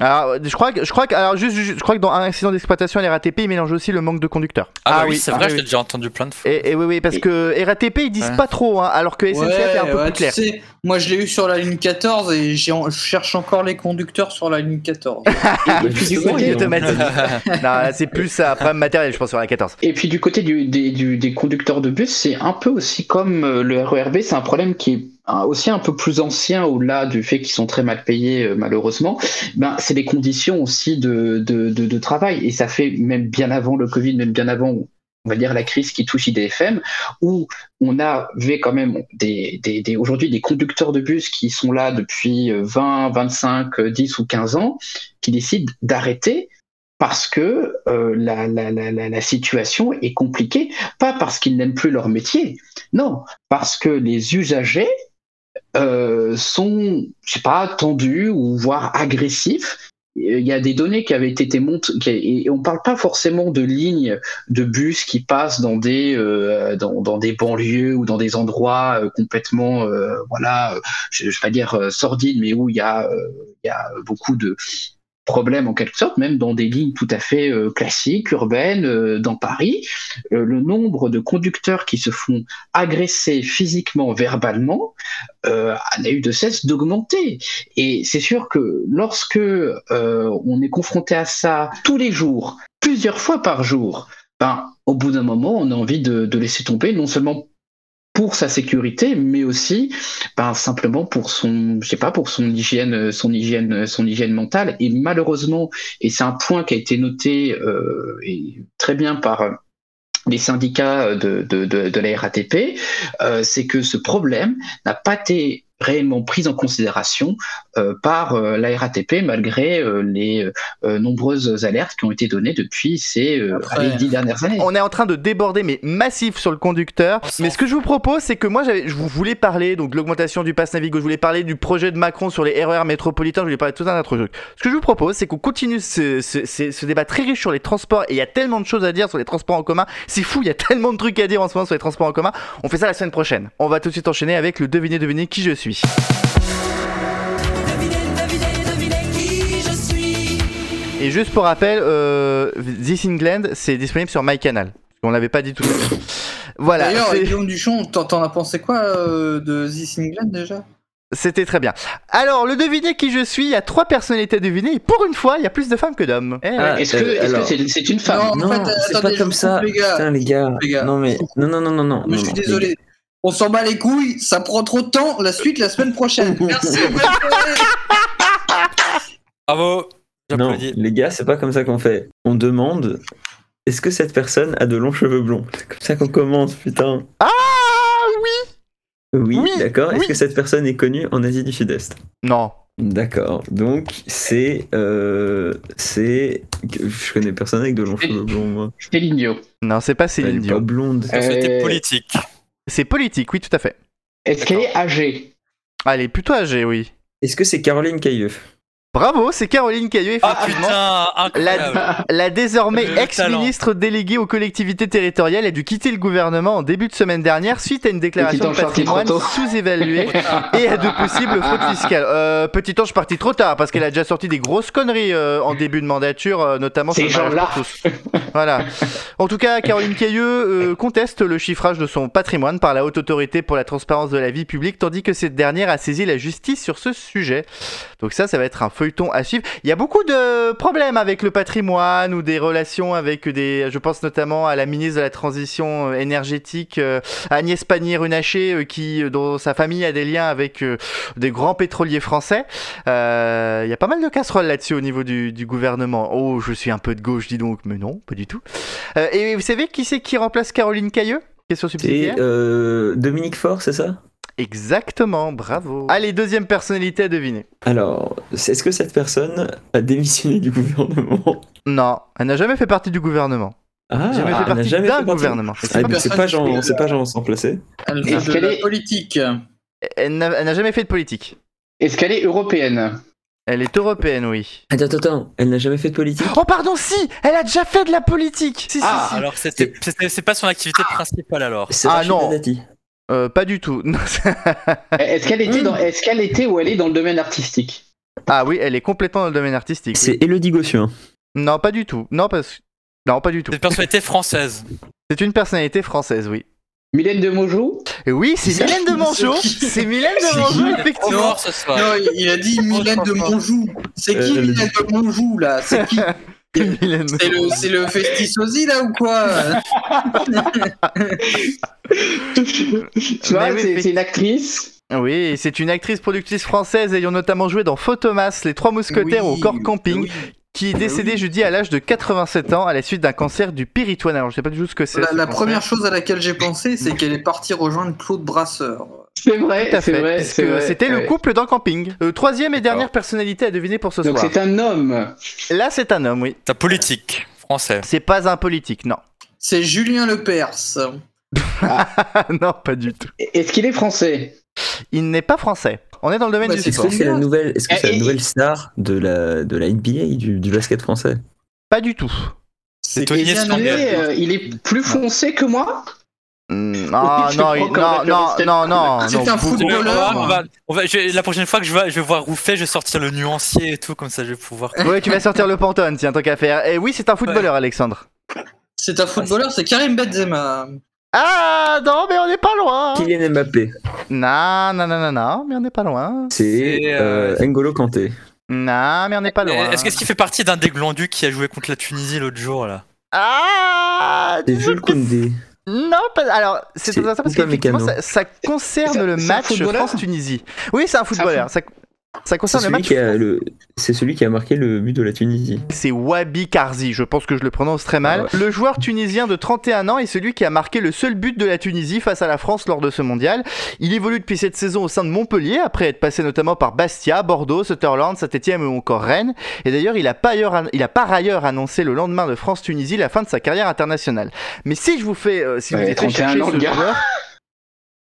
Alors, je crois que, je crois que, alors juste, je crois que dans un accident d'exploitation à la RATP, ils mélangent aussi le manque de conducteurs. Ah, bah Ah oui, c'est ah vrai, oui. j'ai déjà entendu plein de fois. Et, et oui, oui, parce Et- que RATP, ils disent Ouais. pas trop, hein, alors que SNCF est un peu ouais, plus clair. tu sais, moi je l'ai eu sur la ligne 14 et je cherche encore les conducteurs sur la ligne 14. <laughs> Et puis du Souvent, il côté, est automatique. <laughs> non, là, c'est plus un problème matériel, je pense, sur la 14. Et puis du côté du- des, du- des conducteurs de bus, c'est un peu aussi comme euh, le RERB, c'est un problème qui est aussi un peu plus ancien au-delà du fait qu'ils sont très mal payés euh, malheureusement. Ben, c'est les conditions aussi de, de, de, de travail et ça fait même bien avant le Covid, même bien avant on va dire la crise qui touche IDFM, où on avait quand même des, des, des aujourd'hui des conducteurs de bus qui sont là depuis euh, 20, 25, euh, 10 ou 15 ans, qui décident d'arrêter parce que euh, la, la, la, la situation est compliquée, pas parce qu'ils n'aiment plus leur métier, non, parce que les usagers euh, sont, je sais pas, tendus ou voire agressifs. Il y a des données qui avaient été montées, et on parle pas forcément de lignes de bus qui passent dans des euh, dans, des banlieues ou dans des endroits euh, complètement, euh, voilà, je, je vais pas dire euh, sordides, mais où il y a euh, il y a beaucoup de problème en quelque sorte, même dans des lignes tout à fait euh, classiques, urbaines, euh, dans Paris, euh, le nombre de conducteurs qui se font agresser physiquement, verbalement, euh, n'a eu de cesse d'augmenter. Et c'est sûr que lorsque euh, on est confronté à ça tous les jours, plusieurs fois par jour, ben, au bout d'un moment, on a envie de, de laisser tomber, non seulement pour sa sécurité, mais aussi ben, simplement pour son, je sais pas, pour son hygiène, son hygiène, son hygiène mentale. Et malheureusement, et c'est un point qui a été noté euh, très bien par euh, les syndicats de, de, la RATP, euh, c'est que ce problème n'a pas été réellement pris en considération euh, par euh, la RATP malgré euh, les euh, nombreuses alertes qui ont été données depuis ces euh, allez, dix dernières années. On est en train de déborder, mais massif sur le conducteur. Mais ce que je vous propose, c'est que moi, je vous voulais parler donc de l'augmentation du pass Navigo, je voulais parler du projet de Macron sur les RER métropolitains, je voulais parler de tout un autre truc. Ce que je vous propose, c'est qu'on continue ce, ce- ce- ce débat très riche sur les transports, et il y a tellement de choses à dire sur les transports en commun. C'est fou, il y a <laughs> tellement de trucs à dire en ce moment sur les transports en commun. On fait ça la semaine prochaine. On va tout de suite enchaîner avec le devinez, devinez qui je suis. Suis. Et juste pour rappel, euh, This England, c'est disponible sur MyCanal. On l'avait pas dit tout à l'heure. Voilà. D'ailleurs, Guillaume Duchon, t'en t'en as pensé quoi euh, de This England déjà? C'était très bien. Alors, le deviner qui je suis, il y a trois personnalités à deviner, et pour une fois, il y a plus de femmes que d'hommes. Eh. Ah, Est-ce que alors- c'est c'est une femme? Non, en Non, fait, c'est attendez, pas comme ça. les gars. Putain, les gars. Les gars. Non, mais. Non, non, non, non, non. Mais non, je suis non, désolé. On s'en bat les couilles, ça prend trop de temps. La suite la semaine prochaine. <laughs> Merci. Bravo, les- Non, les gars, c'est pas comme ça qu'on fait. On demande est-ce que cette personne a de longs cheveux blonds C'est comme ça qu'on commence, putain. Ah oui Oui, Oui, d'accord. Est-ce que cette personne est connue en Asie du Sud-Est Non. D'accord. Donc, c'est. Euh, c'est. Je connais personne avec de longs cheveux blonds, moi. Céline Non, c'est pas Elle Céline est pas Dion. blonde. C'était Euh, politique. C'est politique, oui, tout à fait. Est-ce qu'elle est âgée? Ah, elle est plutôt âgée, oui. Est-ce que c'est Caroline Cailleux Bravo, c'est Caroline Cailleux, Ah effectivement. putain, incroyable. La, la désormais ex-ministre déléguée aux collectivités territoriales a dû quitter le gouvernement en début de semaine dernière suite à une déclaration de patrimoine sous-évaluée et à de possibles fraudes fiscales. Euh, petit ange parti trop tard parce qu'elle a déjà sorti des grosses conneries euh, en début de mandature, euh, notamment Ces sur le pour tous. Voilà. En tout cas, Caroline Cailleux euh, conteste le chiffrage de son patrimoine par la Haute Autorité pour la transparence de la vie publique, tandis que cette dernière a saisi la justice sur ce sujet. Donc ça, ça va être un feuilleton à suivre. Il y a beaucoup de problèmes avec le patrimoine ou des relations avec des... Je pense notamment à la ministre de la Transition euh, énergétique, euh, Agnès Pannier-Runacher, euh, qui, dont sa famille a des liens avec des grands pétroliers français. Euh, Il y a pas mal de casseroles là-dessus au niveau du, du gouvernement. Oh, je suis un peu de gauche, dis donc, mais non, pas du tout. Euh, et vous savez qui c'est qui remplace Caroline Cailleux Question C'est subsidiaire? euh, Dominique Faure, c'est ça? Exactement, bravo. Allez, deuxième personnalité à deviner. Alors, est-ce que cette personne a démissionné du gouvernement Non, elle n'a jamais fait partie du gouvernement. Ah, jamais fait elle n'a partie jamais d'un fait partie- gouvernement. Ah, C'est pas c'est pas Jean, c'est pas Jean sans placé. Elle Est-ce qu'elle est- politique. Elle n'a elle n'a jamais fait de politique. Est-ce qu'elle est européenne? Elle est européenne, oui. Attends, attends, attends, elle n'a jamais fait de politique? Oh, pardon, si Elle a déjà fait de la politique Si, si, Ah, si. Alors, c'était, c'est pas son activité principale alors. C'est Ah, non. Dati. Euh, pas du tout. <laughs> Est-ce qu'elle était, dans... est qu'elle était ou elle est dans le domaine artistique ah oui, elle est complètement dans le domaine artistique. oui. C'est Elodie Gossuin. Non, pas du tout. Non, parce... non, pas du tout. C'est une personnalité française. C'est une personnalité française, oui. Mylène de Mongeau Et oui, c'est Mylène de Mongeau c'est- Mylène de Mongeau, effectivement fort ce soir. Non, il- a dit Mylène de Monjou. C'est qui Euh, Mylène de Monjou là? C'est qui? <laughs> <laughs> C'est le, c'est le Festisosi là ou quoi Tu vois, Mais oui, c'est c'est une actrice. Oui, c'est une actrice productrice française ayant notamment joué dans Photomas, Les Trois Mousquetaires ou encore Camping, oui. qui est décédée oui. jeudi à l'âge de 87 ans à la suite d'un cancer du péritoine. Alors je sais pas du tout ce que c'est. La, ce la cancer. première chose à laquelle j'ai pensé, c'est qu'elle est partie rejoindre Claude Brasseur. C'est vrai, c'est fait, vrai. c'était le couple dans Camping. Euh, troisième et dernière personnalité à deviner pour ce Donc soir. c'est un homme. Là, c'est un homme, oui. C'est un politique français. C'est pas un politique, non. C'est Julien Lepers. <laughs> non, pas du tout. Est-ce qu'il est français? Il n'est pas français. On est dans le domaine Bah, du Est-ce sport. que c'est la nouvelle, est-ce que Eh, c'est la eh, nouvelle star de la, de la NBA, du, du basket français? Pas du tout. C'est Tony Mbappé. est, euh, il est plus foncé que moi? <laughs> Ah non, non, non, non, non, C'est non, un footballeur. on va- on va- je- la prochaine fois que je vais, je vais voir Rouffet, je vais sortir le nuancier et tout, comme ça je vais pouvoir. <laughs> Ouais, tu vas sortir le pantone, tiens, tant qu'à faire. Et oui, c'est un footballeur, Alexandre. C'est un footballeur, c'est Karim Benzema. Ah non, mais on n'est pas loin. Kylian Mbappé. Non, non, non, non, non, mais on n'est pas loin. C'est euh, euh, N'Golo Kanté. Non, mais on n'est pas loin. Est-ce qu'est-ce qu'il fait partie d'un des glandus qui a joué contre la Tunisie l'autre jour là? Ah C'est Jules Koundé. Non, pas... alors c'est intéressant parce Mécano. ça, ça concerne le match France-Tunisie. Oui, c'est un footballeur. Ça, ça C'est concerne le celui, match. qui a le... c'est celui qui a marqué le but de la Tunisie. C'est Wabi Karzi, je pense que je le prononce très mal. Ah Le joueur tunisien de 31 ans est celui qui a marqué le seul but de la Tunisie face à la France lors de ce mondial. Il évolue depuis cette saison au sein de Montpellier, après être passé notamment par Bastia, Bordeaux, Sutherland, Saint-Etienne ou encore Rennes. Et d'ailleurs, il, a par ailleurs annoncé le lendemain de France-Tunisie la fin de sa carrière internationale. Mais si je vous fais, euh, si vous êtes 31 chercher ans, ce joueur, <laughs>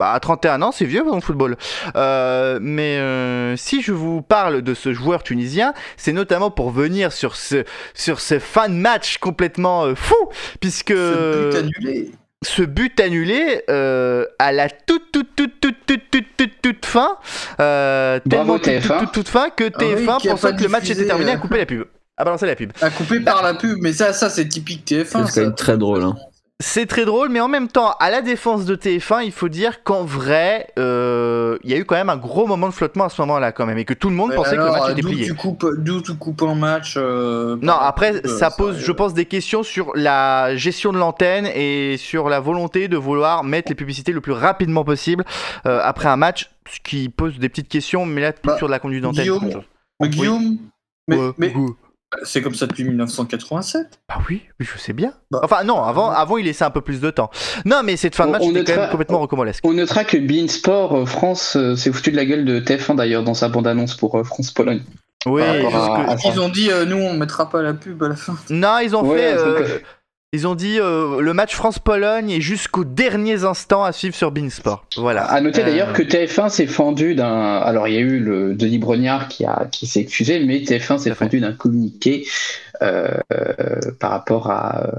bah, à 31 ans, c'est vieux dans le football. Euh, mais euh, si je vous parle de ce joueur tunisien, c'est notamment pour venir sur ce, sur ce fan match complètement euh, fou, puisque Ce but annulé. ce but annulé euh, à la toute toute toute toute toute toute toute, toute fin, euh, Bravo, tellement toute, toute, TF1. toute, toute fin que Ah oui, TF1 qui a pensant que le match était terminé a coupé la pub, a balancé la pub. À couper par la pub, mais ça, ça c'est typique TF1. C'est quand ça. même très drôle, hein. C'est très drôle, mais en même temps, à la défense de TF1, il faut dire qu'en vrai, euh, il y a eu quand même un gros moment de flottement à ce moment-là, quand même, et que tout le monde Mais pensait que le match était plié. D'où tu coupes un match euh, Non, après, ça pose, je pense, des questions sur la gestion de l'antenne et sur la volonté de vouloir mettre les publicités le plus rapidement possible euh, après un match, ce qui pose des petites questions, mais là, plus Bah, sur de la conduite d'antenne. Guillaume. Mais Guillaume, mais, Ouais, mais. C'est comme ça depuis 1987. Bah oui, oui, je sais bien. Bah, enfin, non, avant, avant, il laissait un peu plus de temps. Non, mais cette fin de On- match on était quand notera- même complètement recommandesque. On notera que Beansport euh, France euh, s'est foutu de la gueule de TF1 d'ailleurs dans sa bande-annonce pour euh, France-Pologne. Oui, à-. Ils ont dit, euh, nous, on mettra pas la pub à la fin. Non, ils ont Ouais, fait. euh, Ils ont dit euh, le match France-Pologne et jusqu'aux derniers instants à suivre sur Beansport. Voilà. À noter Euh, d'ailleurs que TF1 s'est fendu d'un. Alors il y a eu le Denis Brognard qui, a... qui s'est excusé, mais TF1 s'est fendu d'un communiqué euh, euh, par rapport à,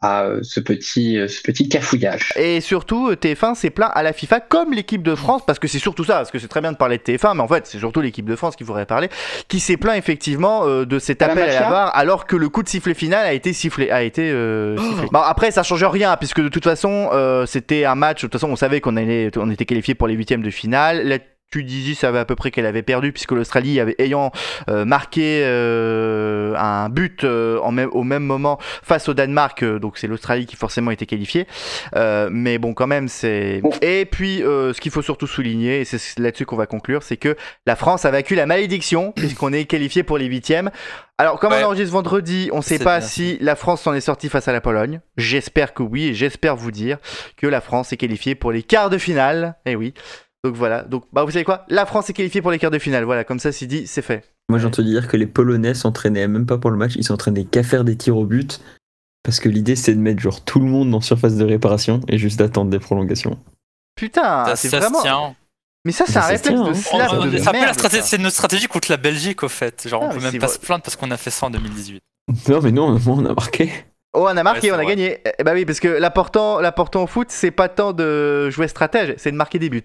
à ce petit ce petit cafouillage. Et surtout, TF1 s'est plaint à la FIFA comme l'équipe de France, parce que c'est surtout ça, parce que c'est très bien de parler de TF1, mais en fait, c'est surtout l'équipe de France qu'il faudrait parler, qui s'est plaint effectivement euh, de cet la appel à la VAR, alors que le coup de sifflet final a été sifflé. A été, euh, sifflé. Bon, après, ça change rien, puisque de toute façon, euh, c'était un match, de toute façon, on savait qu'on allait, on était qualifié pour les huitièmes de finale. La Tunisie savait à peu près qu'elle avait perdu, puisque l'Australie avait ayant euh, marqué euh, un but euh, en même, au même moment face au Danemark, euh, donc c'est l'Australie qui forcément était qualifiée. Euh, mais bon, quand même, c'est. Et puis, euh, ce qu'il faut surtout souligner, et c'est là-dessus qu'on va conclure, c'est que la France a vaincu la malédiction, <coughs> puisqu'on est qualifié pour les huitièmes. Alors, comme Ouais. on enregistre vendredi, on ne sait pas bien. si la France s'en est sortie face à la Pologne. J'espère que oui, et j'espère vous dire que la France est qualifiée pour les quarts de finale. Eh oui. Donc voilà. Donc, bah, vous savez quoi? La France est qualifiée pour les quarts de finale. Voilà, comme ça, c'est dit, c'est fait. Moi, j'ai entendu dire que les Polonais s'entraînaient même pas pour le match, ils s'entraînaient qu'à faire des tirs au but. Parce que l'idée, c'est de mettre genre tout le monde en surface de réparation et juste d'attendre des prolongations. Putain, Ça, Ah, c'est ça se vraiment. tient. Mais ça, c'est Ça un réflexe tient, de hein. slap On- de merde, stratégie- ça. c'est notre stratégie contre la Belgique au fait. Genre, Ah, on mais peut même pas vrai. se plaindre parce qu'on a fait ça en 2018. Non, mais non, au moins, on a marqué. Oh, on a marqué, Ouais, on a vrai. gagné. Eh bah oui, parce que l'important, l'important au foot, c'est pas tant de jouer stratège, c'est de marquer des buts.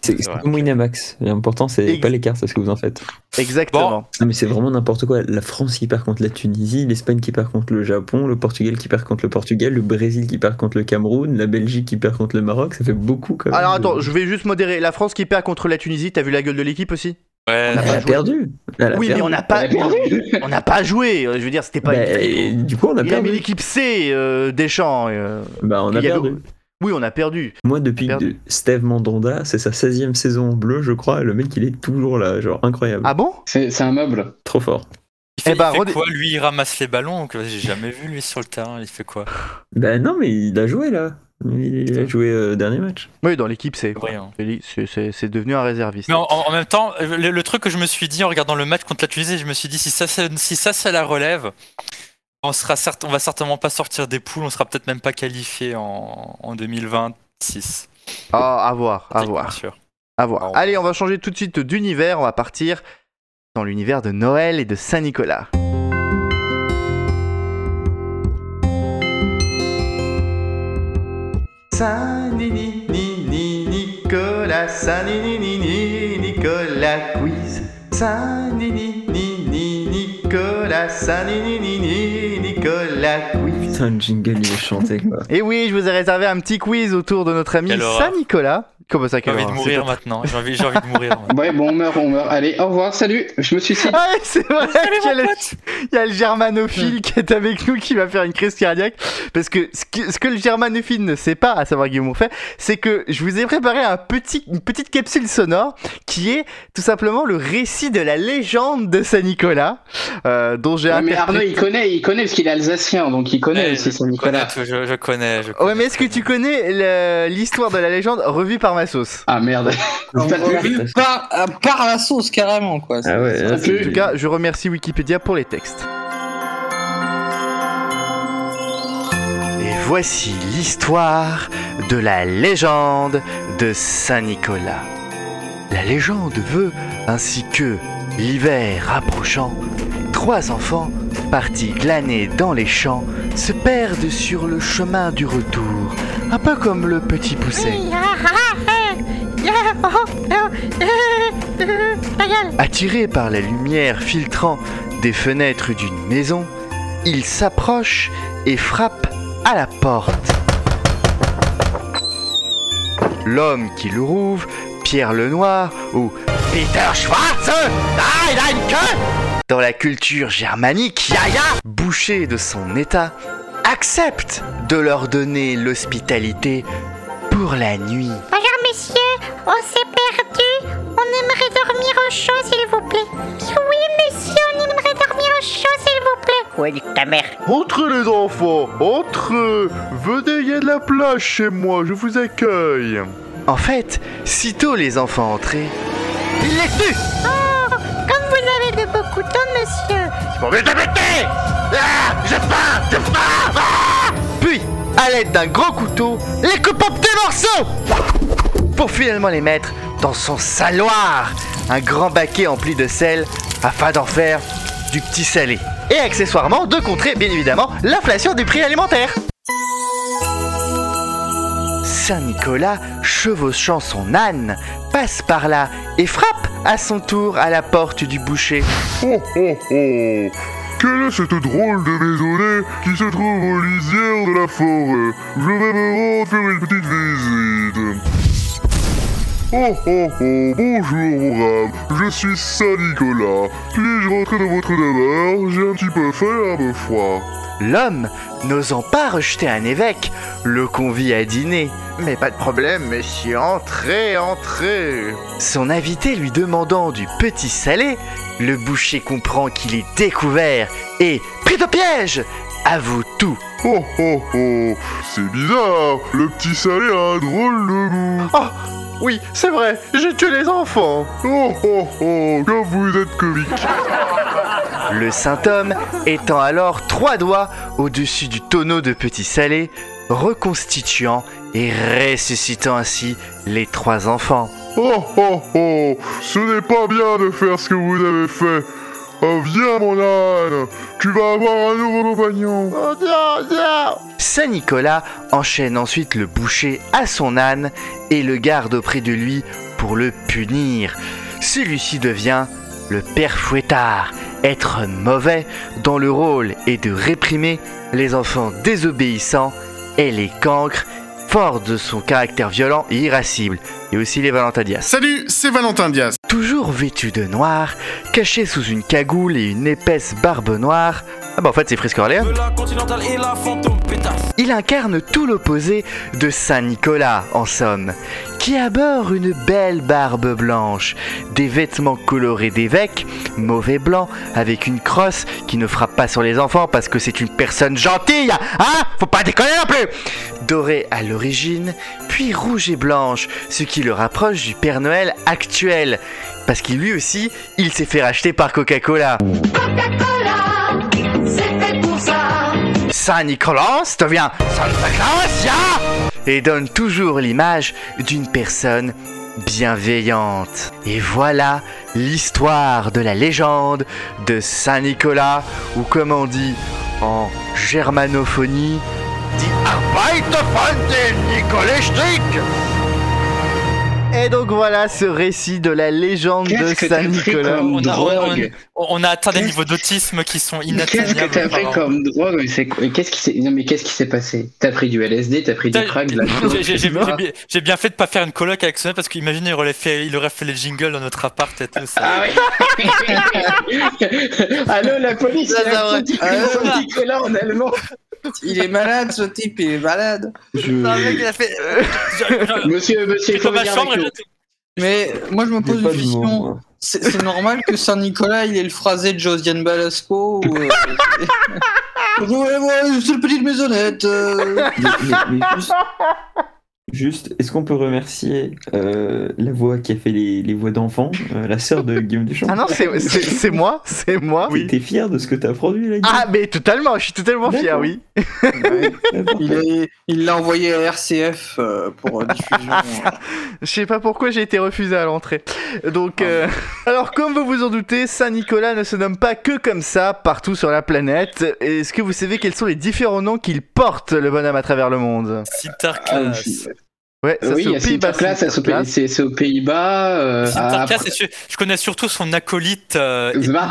C'est comme Winamax. L'important, c'est Ex- pas l'écart, c'est ce que vous en faites. Exactement. Non, mais c'est vraiment n'importe quoi. La France qui perd contre la Tunisie, l'Espagne qui perd contre le Japon, le Portugal qui perd contre le Portugal, le Brésil qui perd contre le Cameroun, la Belgique qui perd contre le Maroc, ça fait beaucoup quand même. Alors de- attends, je vais juste modérer. La France qui perd contre la Tunisie, t'as vu la gueule de l'équipe aussi? Ouais, On a perdu. Elle a Oui, mais on n'a pas, <laughs> on n'a pas joué. euh, Je veux dire, c'était pas. Bah, une- et du coup, on a Il perdu. l'équipe C euh, Deschamps. euh, Bah, on a avait- perdu. Oui, on a perdu. Moi, depuis Perdu. que Steve Mandanda, c'est sa 16e saison en bleu, je crois, et le mec, il est toujours là, genre incroyable. Ah bon? C'est c'est un meuble. Trop fort. Il fait, Eh bah, il fait redé- quoi Lui, il ramasse les ballons. donc, J'ai jamais vu lui sur le terrain. Il fait quoi? Bah, non, mais il a joué là. Il a joué euh, dernier match. Oui, dans l'équipe. C'est- C'est devenu un réserviste. Mais en, même temps, le, le truc que je me suis dit en regardant le match contre la Tunisie, je me suis dit si ça, c'est- si ça, c'est la relève, on sera certes, on va certainement pas sortir des poules, on sera peut-être même pas qualifié en, en 2026. Ah, à voir, à voir, sûr. à voir. Bon. Allez, on va changer tout de suite d'univers. On va partir dans l'univers de Noël et de Saint-Nicolas. Saint-Nini, ni, ni, Nicolas, Saint-Nini, ni, ni, Nicolas quiz. Saint-Nini, ni, ni, Nicolas, Saint-Nini, ni, ni, Nicolas quiz. Putain, le jingle, il est chanté quoi. Et oui, je vous ai réservé un petit quiz autour de notre ami. Saint-Nicolas. Comment ça, J'ai envie de mourir maintenant. J'ai envie, j'ai envie de mourir. maintenant. Ouais, bon, on meurt, on meurt. Allez, au revoir, salut. Je me suicide. Ah ouais, c'est vrai qu'il y a le- il y a le germanophile qui est avec nous qui va faire une crise cardiaque. Parce que ce que, ce que le germanophile ne sait pas, à savoir Guillaume fait, c'est que je vous ai préparé un petit, une petite capsule sonore qui est tout simplement le récit de la légende de Saint-Nicolas, euh, dont j'ai Ouais, mais Arnaud, il connaît, il connaît parce qu'il est alsacien, donc il connaît Ouais, aussi je, Saint-Nicolas. connais, je, je connais. je Ouais, connais. mais est-ce que tu connais l'histoire de la légende revue par ma sauce Ah merde. <laughs> Par, euh, par la sauce carrément quoi. Ah ouais, En tout cas, je remercie Wikipédia pour les textes. Et voici l'histoire de la légende de Saint-Nicolas. La légende veut ainsi que, l'hiver approchant, trois enfants, partis glaner dans les champs, se perdent sur le chemin du retour, un peu comme le petit pousset. Attirés par la lumière filtrant des fenêtres d'une maison, ils s'approchent et frappent à la porte. L'homme qui le rouvre, Pierre Lenoir ou Peter Schwarz, ah, il a une queue Dans la culture germanique, Yaya, boucher de son état, accepte de leur donner l'hospitalité pour la nuit. Messieurs, on s'est perdu. On aimerait dormir au chaud s'il vous plaît. Oui messieurs, on aimerait dormir au chaud s'il vous plaît. Ouais, nique ta mère? Entrez les enfants, entrez Venez, il y a de la plage chez moi, je vous accueille En fait, sitôt les enfants entrés, il les tue Oh, comme vous avez de beaux couteaux monsieur. Bon, mais t'arrêtez ah, J'ai faim J'ai faim Ah Puis, à l'aide d'un gros couteau, les coupe en petits morceaux Pour finalement les mettre dans son saloir Un grand baquet empli de sel afin d'en faire du petit salé. et accessoirement de contrer bien évidemment l'inflation des prix alimentaires. Saint-Nicolas, chevauchant son âne, passe par là et frappe à son tour à la porte du boucher. Oh oh oh Quelle est cette drôle de maisonnée qui se trouve aux lisières de la forêt? Je vais me rendre faire une petite. Oh oh oh, bonjour brave, je suis Saint-Nicolas. Puis-je rentrer dans votre demeure? J'ai un petit peu faim peu froid. L'homme, n'osant pas rejeter un évêque, le convie à dîner. Mais pas de problème, messieurs, entrez, entrez. Son invité lui demandant du petit salé, le boucher comprend qu'il est découvert et, pris au piège, avoue tout. Oh oh oh, c'est bizarre, le petit salé a un drôle de goût. Oh, oui, c'est vrai, j'ai tué les enfants. Oh oh oh, comme vous êtes comique. Le saint homme étend alors trois doigts au-dessus du tonneau de petit salé, reconstituant et ressuscitant ainsi les trois enfants. Oh oh oh, ce n'est pas bien de faire ce que vous avez fait. Oh, viens mon âne, tu vas avoir un nouveau compagnon. Oh non, non Saint Nicolas enchaîne ensuite le boucher à son âne et le garde auprès de lui pour le punir. Celui-ci devient le père fouettard, être mauvais dont le rôle est de réprimer les enfants désobéissants et les cancres, fort de son caractère violent et irascible, et aussi les Valentin Diaz. Salut, c'est Valentin Diaz. Toujours vêtu de noir, caché sous une cagoule et une épaisse barbe noire, ah bah en fait c'est Frisk Orléans. Il incarne tout l'opposé de Saint Nicolas en somme, qui aborde une belle barbe blanche, des vêtements colorés d'évêque, mauvais blanc, avec une crosse qui ne frappe pas sur les enfants parce que c'est une personne gentille, hein? Faut pas déconner non plus Doré à l'origine, puis rouge et blanche, ce qui le rapproche du Père Noël actuel, parce qu'il lui aussi, il s'est fait racheter par Coca-Cola. C'est fait pour ça. Saint-Nicolas devient Santa Claus, ya et donne toujours l'image d'une personne bienveillante. Et voilà l'histoire de la légende de Saint-Nicolas, ou comme on dit en germanophonie, dit Arbeit von den Nikolaistick. Et donc voilà ce récit de la légende de Saint-Nicolas. On a, on, drogue on- on a atteint des niveaux d'autisme qui sont Qu'est-ce que inatteignables. t'as pris comme drogue Qu'est-ce qui s'est non mais qu'est-ce qui s'est passé T'as pris du LSD, t'as pris du crack, de la <laughs> J'ai- bien- fait de pas faire une coloc avec ce mec parce qu'imagine il aurait fait, il aurait fait les jingles dans notre appart et tout ça. Ah oui <laughs> Allô la police Ça, il y a ça, Ah, Saint-Nicolas en allemand Il est malade ce type, il est malade. Non, mec, il a fait. euh, <laughs> Monsieur, monsieur, il faut ma chambre avec je- Mais moi je me pose une question. C'est c'est normal que Saint-Nicolas il ait le phrasé de Josiane Balasco ou. euh, c'est- <laughs> ouais, ouais, c'est le petit de maisonnette. euh. Mais, mais- mais juste, juste, est-ce qu'on peut remercier euh, la voix qui a fait les, les voix d'enfants, euh, la sœur de Guillaume <laughs> Deschamps? Ah non, c'est c'est- c'est moi, c'est moi. Oui. T'es fier de ce que t'as produit là Ah mais totalement, je suis totalement fier, oui. Il est- il l'a envoyé à RCF euh, pour <laughs> diffusion. Je sais pas pourquoi j'ai été refusé à l'entrée. Donc, euh, alors comme vous vous en doutez, Saint-Nicolas ne se nomme pas que comme ça partout sur la planète. Est-ce que vous savez quels sont les différents noms qu'il porte, le bonhomme à travers le monde? Ouais, ça oui, c'est aux a Pays-Bas. Euh, je connais surtout son acolyte. Euh, on va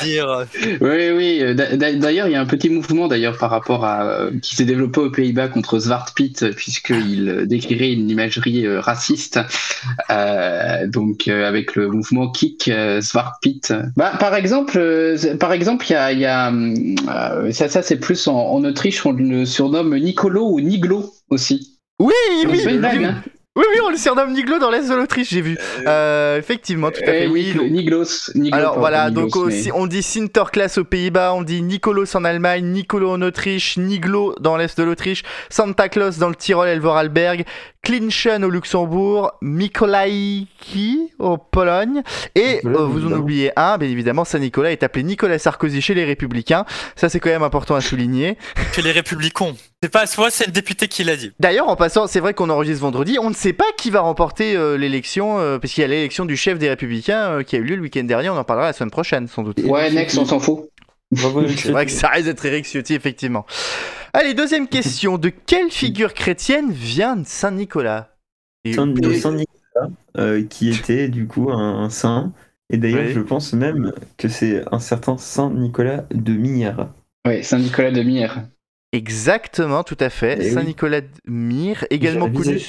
<laughs> dire. Oui, oui. euh, d'a- d'a- D'ailleurs, il y a un petit mouvement d'ailleurs par rapport à euh, qui s'est développé aux Pays-Bas contre Zwart puisqu'il euh, décrirait une imagerie euh, raciste. Euh, donc, euh, avec le mouvement Kick euh, Zwart. Bah, par exemple, euh, par exemple, il y a, il y a euh, ça, ça c'est plus en, en Autriche, on le surnomme Nicolo ou Niglo aussi. Oui, oui, hein. oui, oui, on le surnomme Niglo dans l'Est de l'Autriche, j'ai vu. Euh, effectivement, tout à fait. Euh, Oui, Niglo- Niglos. Niglo, Alors voilà, Niglos, donc mais- on dit Sinterklaas aux Pays-Bas, on dit Nicolos en Allemagne, Nicolo en Autriche, Niglo dans l'est de l'Autriche, Santa Claus dans le Tyrol et le Vorarlberg, Klinchen au Luxembourg, Mikołaïki au Pologne, et euh, vous en oubliez un, bien évidemment, Saint-Nicolas est appelé Nicolas Sarkozy chez les Républicains, ça c'est quand même important à souligner. Chez les républicains. C'est pas soit c'est le député qui l'a dit. D'ailleurs, en passant, c'est vrai qu'on enregistre vendredi, on ne sait pas qui va remporter euh, l'élection, euh, parce qu'il y a l'élection du chef des Républicains euh, qui a eu lieu le week-end dernier, on en parlera la semaine prochaine sans doute. Ouais, Next, on s'en fout. <laughs> C'est vrai que ça risque d'être Eric Ciotti, effectivement. Allez, deuxième question. De quelle figure chrétienne vient Saint Nicolas? Et- Saint, Saint Nicolas, euh, qui était du coup un, un saint. Et d'ailleurs, Oui. je pense même que c'est un certain Saint Nicolas de Myre. Ouais, Saint-Nicolas de Myre. Exactement, tout à fait. Eh Saint oui. Nicolas de Myre, également connu.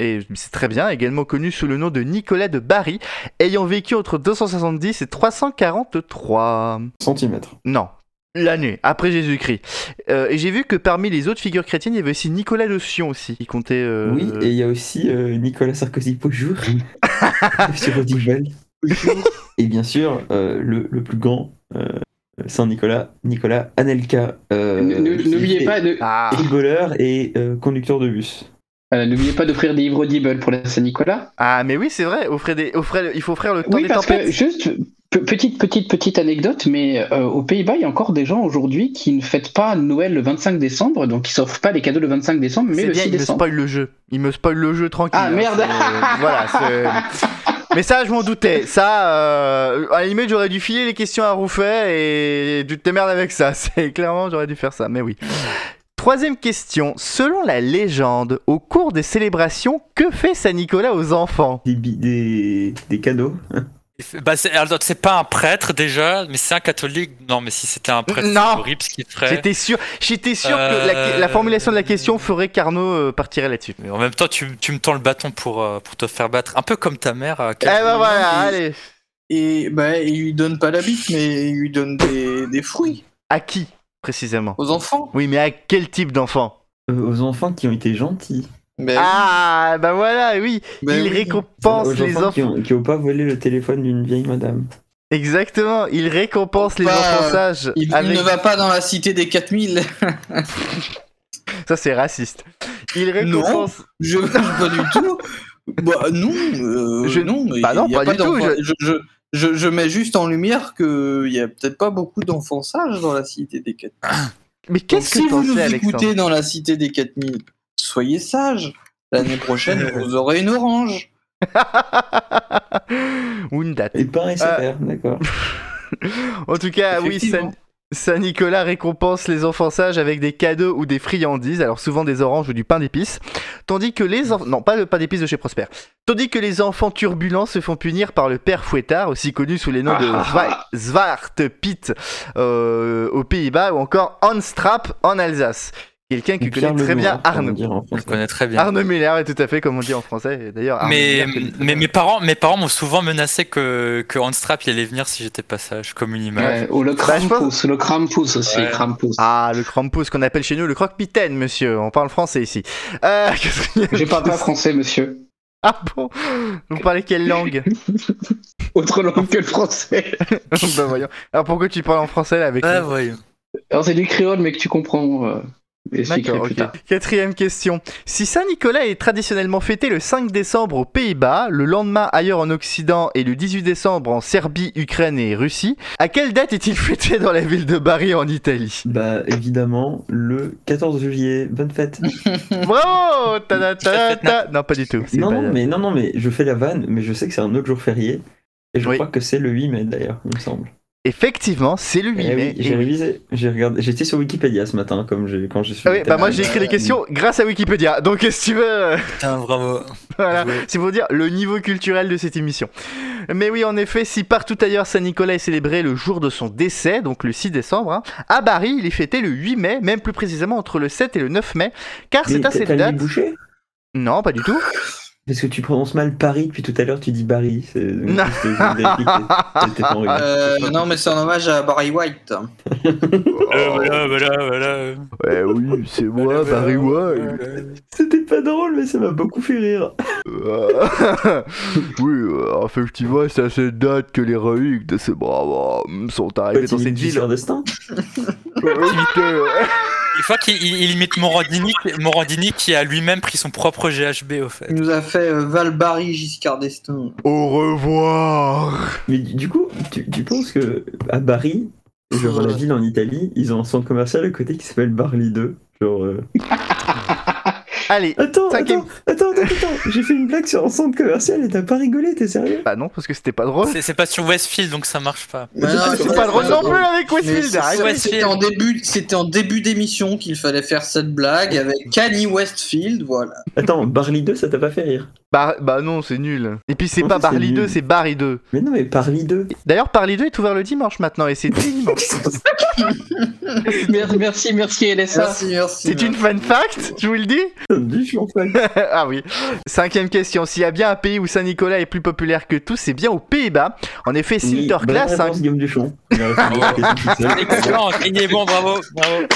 Et c'est très bien, également connu sous le nom de Nicolas de Bari, ayant vécu entre 270 et 343. Centimètres. Non, l'année, après Jésus-Christ. Euh, et j'ai vu que parmi les autres figures chrétiennes, il y avait aussi Nicolas de Sion aussi, qui comptait. euh, Oui, et il y a aussi euh, Nicolas Sarkozy Beaujour <laughs> sur. Et bien sûr, euh, le, le plus grand, euh, Saint Nicolas, Nicolas Anelka. euh, N'oubliez pas de, Ah, Footballeur et euh, conducteur de bus. Voilà, n'oubliez pas d'offrir des livres audibles pour la Saint-Nicolas. ah, mais oui, c'est vrai, offrez des... offrez- il faut offrir le temps Oui, des parce que tempêtes. juste pe- petite petite petite anecdote, mais euh, aux Pays-Bas, il y a encore des gens aujourd'hui qui ne fêtent pas Noël le 25 décembre, donc ils s'offrent pas les cadeaux le 25 décembre, mais le bien, 6 il me décembre. spoil le jeu. Il me spoil le jeu tranquille. Ah, hein, merde. Voilà, <laughs> Mais ça, je m'en doutais. Ça, euh, à la limite, j'aurais dû filer les questions à Rouffet et tu te démerdes avec ça. <laughs> C'est clairement, j'aurais dû faire ça. Mais oui. Troisième question. Selon la légende, au cours des célébrations, que fait Saint Nicolas aux enfants? Des, des, des cadeaux. Bah, c'est alors, c'est pas un prêtre déjà, mais c'est un catholique. Non, mais si c'était un prêtre, Non. c'est horrible ce qu'il ferait. J'étais sûr, j'étais sûr que la, Euh. la formulation de la question ferait qu'Arnaud euh, partirait là-dessus. Mais en même temps, tu, tu me tends le bâton pour, euh, pour te faire battre. Un peu comme ta mère. Eh ben voilà, et- allez. Et bah, il lui donne pas la bite, mais il lui donne des, des fruits À qui? Précisément aux enfants? Oui, mais à quel type d'enfant Euh, aux enfants qui ont été gentils. Ben Ah, bah voilà, oui. Ben il oui. récompense aux les enfants qui enfants. ont, qui ont pas volé le téléphone d'une vieille madame. Exactement, il récompense les Bah, enfants sages. Il, ne va pas dans la cité des 4000. <laughs> Ça, c'est raciste. Il récompense. Je pas du tout. Bah non, euh, Je- non. mais Bah non, il y a pas du tout, d'enfants- Je... Je, je- je mets juste en lumière que il y a peut-être pas beaucoup d'enfants sages dans la cité des 4000. <coughs> Mais qu'est-ce si que t'en vous nous écoutez dans la cité des 4000, soyez sages. L'année prochaine, <laughs> vous aurez une orange. <laughs> Ou une date. Et pareil, c'est Euh, faire, d'accord. <laughs> En tout cas, oui, Effectivement. Saint-Nicolas récompense les enfants sages avec des cadeaux ou des friandises, alors souvent des oranges ou du pain d'épices, tandis que les enfants... Non, pas le pain d'épices de chez Prosper. Tandis que les enfants turbulents se font punir par le père fouettard, aussi connu sous les noms de Zwa- Zwarte Piet euh, aux Pays-Bas, ou encore Hans Trapp en Alsace. Quelqu'un qui Pierre connaît très bien en Je connais très bien. Arnaud Muller est tout à fait comme on dit en français. et D'ailleurs, Arnaud Mais, mais mes parents, mes parents m'ont souvent menacé que, que Hans Trapp il allait venir si j'étais pas sage, comme une image. Ouais, ou le Bah, pense- Krampus, le Krampus aussi, Ouais. Krampus. Ah, le Krampus qu'on appelle chez nous le croque-mitaine, monsieur. On parle français ici. Euh, <laughs> Je parle pas français, monsieur. Ah bon? Vous parlez quelle langue? <laughs> Autre langue que le français. <laughs> Bah voyons. Alors pourquoi tu parles en français là avec Ouais, nous? voyons. Alors c'est du créole, mais que tu comprends. Euh, tard. Quatrième question. Si Saint-Nicolas est traditionnellement fêté le 5 décembre aux Pays-Bas, le lendemain ailleurs en Occident et le 18 décembre en Serbie, Ukraine et Russie, à quelle date est-il fêté dans la ville de Bari en Italie? Bah, évidemment, le 14 juillet. Bonne fête. <laughs> Bravo ta. Non, pas du tout. Non, pas- non, mais, non, non, mais je fais la vanne, mais je sais que c'est un autre jour férié. Et je Oui. crois que c'est le 8 mai d'ailleurs, il me semble. Effectivement, c'est le 8 Eh mai. oui, j'ai Et- révisé. J'ai regardé. J'étais sur Wikipédia ce matin, comme j'ai quand j'ai Ah oui, bah moi j'ai écrit les questions grâce à Wikipédia. Donc que tu veux euh, Putain, bravo. <laughs> Voilà, Joué. c'est pour dire le niveau culturel de cette émission. Mais oui, en effet, si partout ailleurs Saint-Nicolas est célébré le jour de son décès, donc le 6 décembre, hein, à Bari, il est fêté le 8 mai, même plus précisément entre le 7 et le 9 mai, car c'est à cette date. Non, pas du tout. Parce que tu prononces mal Paris depuis tout à l'heure, tu dis Barry. Non. Euh, non, mais c'est un hommage à Barry White. Euh, voilà, voilà, voilà. Ouais, oui, c'est moi, Voilà, Barry White. C'était pas drôle, mais ça m'a beaucoup fait rire. <laughs> Oui, euh, effectivement, c'est à cette date que les héroïques de ces braves hommes sont arrivés dans Petit cette ville. destin. <laughs> Il faut qu'il il- il imite Morandini, Morandini qui a lui-même pris son propre GHB au fait. Il nous a fait euh, Val Barry Giscard d'Estaing. Au revoir. Mais du du coup, tu, tu penses que à Bari, genre la ville en Italie, ils ont un centre commercial à côté qui s'appelle Barley 2 Genre. euh, <laughs> Allez, Attends, Cinquième- attends, attends, attends, attends, j'ai fait une blague sur un centre commercial et t'as pas rigolé, t'es sérieux? Bah non, parce que c'était pas drôle. C'est pas sur Westfield donc ça marche pas. Non, C'est pas drôle non plus avec Westfield. C'était en début, c'était en début d'émission qu'il fallait faire cette blague avec Kanye Westfield, voilà. Attends, Barley 2, ça t'a pas fait rire? Bah, bah non, c'est nul. Et puis c'est pas Barley 2, nul. c'est Barry 2. Mais non, mais Barley 2. D'ailleurs, Barley 2 est ouvert le dimanche maintenant et c'est <laughs> dimanche. <laughs> Merci, merci, merci LSA. Merci, merci. C'est une fun fact, je vous le dis. <laughs> <laughs> Ah oui. Cinquième question. S'il y a bien un pays où Saint-Nicolas est plus populaire que tous, c'est bien aux Pays-Bas. En effet, Oui, Sinterklaas. hein. Guillaume tout <laughs> seul. Excellent, bon, bravo, bravo.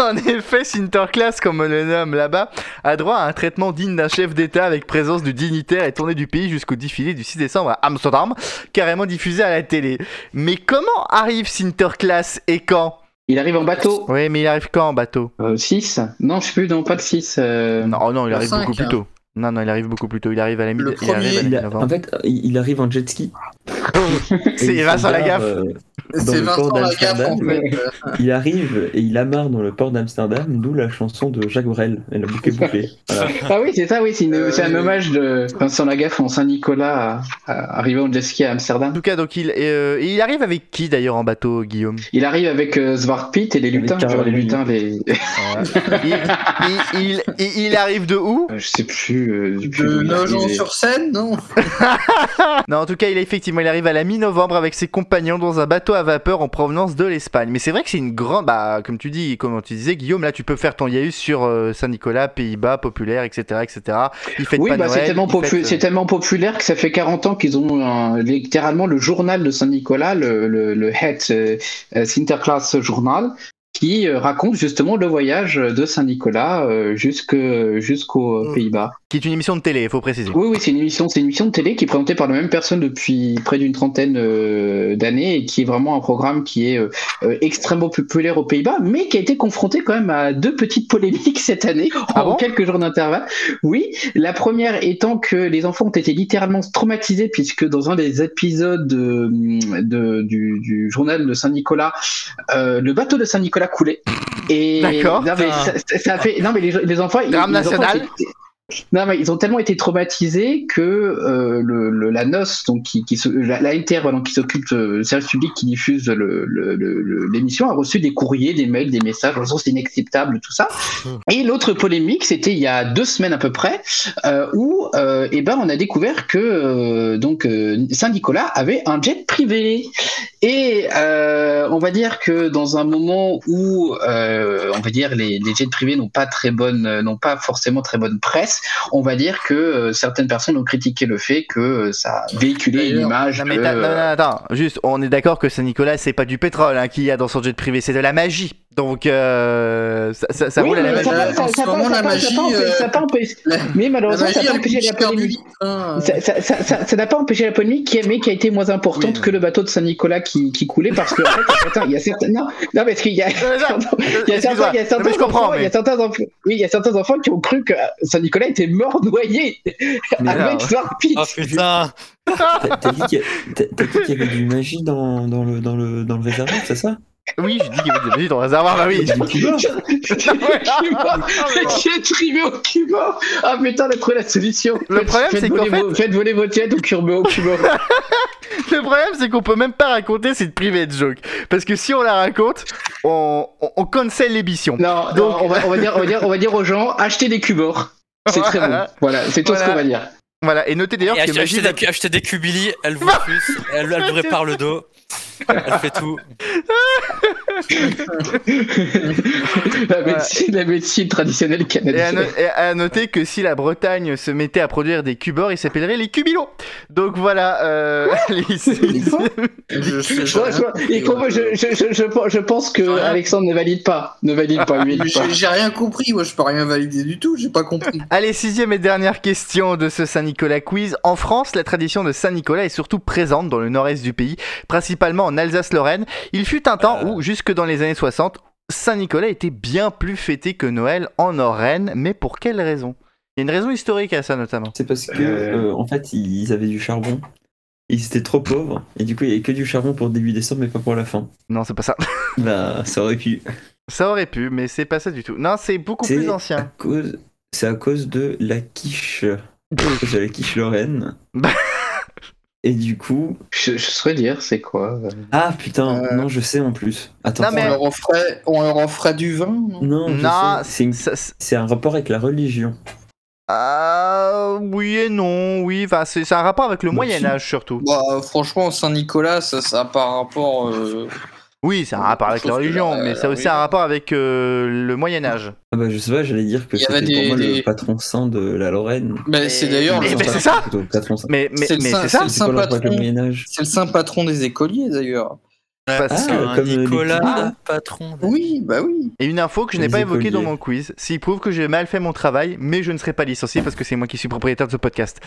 en effet, Sinterklaas, comme on le nomme là-bas, a droit à un traitement digne d'un chef d'État avec présence du dignitaire et tournée du pays jusqu'au défilé du 6 décembre à Amsterdam, carrément diffusé à la télé. Mais comment arrive Sinterklaas et quand? Il arrive en bateau. Oui, mais il arrive quand en bateau? 6 Non, je sais plus, non, pas le 6. euh, Non, oh non, il Le arrive cinq, beaucoup plus hein. tôt. Non, non, il arrive beaucoup plus tôt. Il arrive à la mi- Le il arrive à la premier, mi-novembre. en fait, il arrive en jet ski. <laughs> Il Vincent se Lagaffe. barre, euh, dans C'est le Vincent port Lagaffe en d'Amsterdam. fait. <laughs> Il arrive et il amarre dans le port d'Amsterdam, d'où la chanson de Jacques Brel, et la boucle est bouclée. Voilà. <laughs> Ah oui, c'est ça, oui, c'est une- Euh, c'est un oui. hommage de Vincent Lagaffe en Saint-Nicolas à, à- arrivé en jet ski à En Amsterdam. tout cas, donc il, euh, il arrive avec qui d'ailleurs en bateau, Guillaume? Il arrive avec euh, Svartpit et les lutins, genre les lutins, les. <laughs> il, il, il, il- il arrive de où? Je sais plus. euh, je sais plus De. Nogent-sur-Seine, non? Non, en tout cas, il a effectivement, il arrive à la mi-novembre avec ses compagnons dans un bateau à vapeur en provenance de l'Espagne. Mais c'est vrai que c'est une grande, bah, comme tu dis, comme tu disais, Guillaume, là, tu peux faire ton yaïus sur euh, Saint-Nicolas, Pays-Bas, populaire, etc., etc. Il fait Oui, bah, c'est tellement, popu- euh, tellement populaire que ça fait 40 ans qu'ils ont un- littéralement le journal de Saint-Nicolas, le, le, le Het euh, euh, Sinterklaas Journal, qui euh, raconte justement le voyage de Saint-Nicolas euh, jusqu'aux Mm. Pays-Bas. qui est une émission de télé, il faut préciser. Oui, oui, c'est une émission, c'est une émission de télé qui est présentée par la même personne depuis près d'une trentaine euh, d'années et qui est vraiment un programme qui est extrêmement populaire aux Pays-Bas, mais qui a été confronté quand même à deux petites polémiques <laughs> cette année Ah en bon? quelques jours d'intervalle. Oui, la première étant que les enfants ont été littéralement traumatisés puisque dans un des épisodes de, de- du, du journal de Saint-Nicolas, euh, le bateau de Saint-Nicolas coulait. Et D'accord. non, mais ça, ça- fait non mais les, les enfants ils- Drame enfants national. étaient- non, mais ils ont tellement été traumatisés que euh, le, le- la NOS, donc qui, qui se- la, la voilà, donc, qui s'occupe de le service public qui diffuse le- l'émission, a reçu des courriers, des mails, des messages, en disant c'est inacceptable, tout ça. Et l'autre polémique, c'était il y a deux semaines à peu près, euh, où euh, eh ben, on a découvert que euh, donc euh, Saint-Nicolas avait un jet privé. Et euh, on va dire que dans un moment où euh, on va dire les, les jets privés n'ont pas très bonne, euh, n'ont pas forcément très bonne presse, on va dire que euh, certaines personnes ont critiqué le fait que euh, ça véhiculait une image. Non, mais que, non, non, attends, juste, on est d'accord que Saint-Nicolas, c'est pas du pétrole hein, qu'il y a dans son jet privé, c'est de la magie. Donc, euh, ça, ça, ça oui, roule à la mais magie. ça, pas- empêché- mais malheureusement, ça n'a pas empêché la polémique. Ça, n'a pas empêché la polémique, qui, mais qui a été moins importante Oui. que le bateau de Saint-Nicolas qui, qui coulait parce que en fait, attends, il y a certains, non, non, parce qu'il y a, il y a certains, il y a Non, <laughs> certains mais je comprends, enfants, il y mais- a certains enfants, oui, il y a certains enfants qui ont cru que Saint-Nicolas était mort noyé avec. Svartpit. Oh putain <laughs> T'as dit qu'il y, a- t'as- t'as dit qu'il y avait du magie dans, dans, le, dans, le, dans le réservoir, c'est ça? Oui, je dis qu'il y avait de dans le réservoir, bah oui. J'ai <laughs> trimé au Cuba. Ah putain, a trouvé la solution. Le Faites- problème, c'est qu'en voler fait- vos- Faites voler vos jets au Cuba. Au Cuba. <laughs> Le problème, c'est qu'on peut même pas raconter cette private joke. Parce que si on la raconte, on, on, on cancel l'émission. Non, Donc- non, on, va, on, va dire, on, va dire, on va dire aux gens, achetez des cubors. C'est très bon. Voilà, c'est tout ce qu'on va dire. Voilà, et notez d'ailleurs que Magie va- des, acheter des Cubili, elle vous pousse, elle, elle vous <laughs> répare le dos, elle fait tout. <laughs> la, médecine, la médecine traditionnelle Et à, canadienne. no- et à noter que si la Bretagne se mettait à produire des cubeurs, ils s'appelleraient les cubilos. Donc voilà, euh, les- Je pense que. Alexandre ne valide pas. Ne valide pas, lui. Mais J'ai j'ai rien compris, moi je peux rien valider du tout, j'ai pas compris. Allez, sixième et dernière question de ce Saint-Nicolas quiz. En France, la tradition de Saint-Nicolas est surtout présente dans le nord-est du pays, principalement en Alsace-Lorraine. Il fut un temps où, jusque dans les années 60, Saint-Nicolas était bien plus fêté que Noël en Lorraine, mais pour quelle raison? Il y a une raison historique à ça notamment. C'est parce que, euh, en fait, ils avaient du charbon. Ils étaient trop pauvres. Et du coup, il n'y avait que du charbon pour le début décembre, mais pas pour la fin. Non, c'est pas ça. <laughs> Bah, ça aurait pu. Ça aurait pu, mais c'est pas ça du tout. Non, c'est beaucoup plus à ancien. cause. c'est à cause de la quiche. À cause <laughs> de la quiche Lorraine. Et du coup. Je, je saurais dire, c'est quoi euh, Ah putain, Euh. non, je sais en plus. Attends, Non, On, mais- leur offrait, on leur offrait du vin non? Non, je Non, sais, c'est une- un rapport avec la religion. Ah, oui et non, oui. Enfin, c'est un rapport avec le Bah, Moyen si. Âge surtout. Bah, franchement, Saint-Nicolas, ça, ça a par rapport. Euh, Oui, c'est un rapport avec la religion, là, mais ça a aussi un rapport avec euh, le Moyen Âge. Ah bah je sais pas, j'allais dire que c'était pour moi des- le patron saint de la Lorraine. bah, c'est d'ailleurs mais- le, mais c'est ça. Mais, mais, C'est ça. c'est le patron. C'est le saint patron des écoliers d'ailleurs. Parce Ah, que- comme, euh, les Nicolas, patron. Oui, bah oui. Et une info que je n'ai pas évoquée dans mon quiz, s'il prouve que j'ai mal fait mon travail, mais je ne serai pas licencié parce que c'est moi qui suis propriétaire de ce podcast.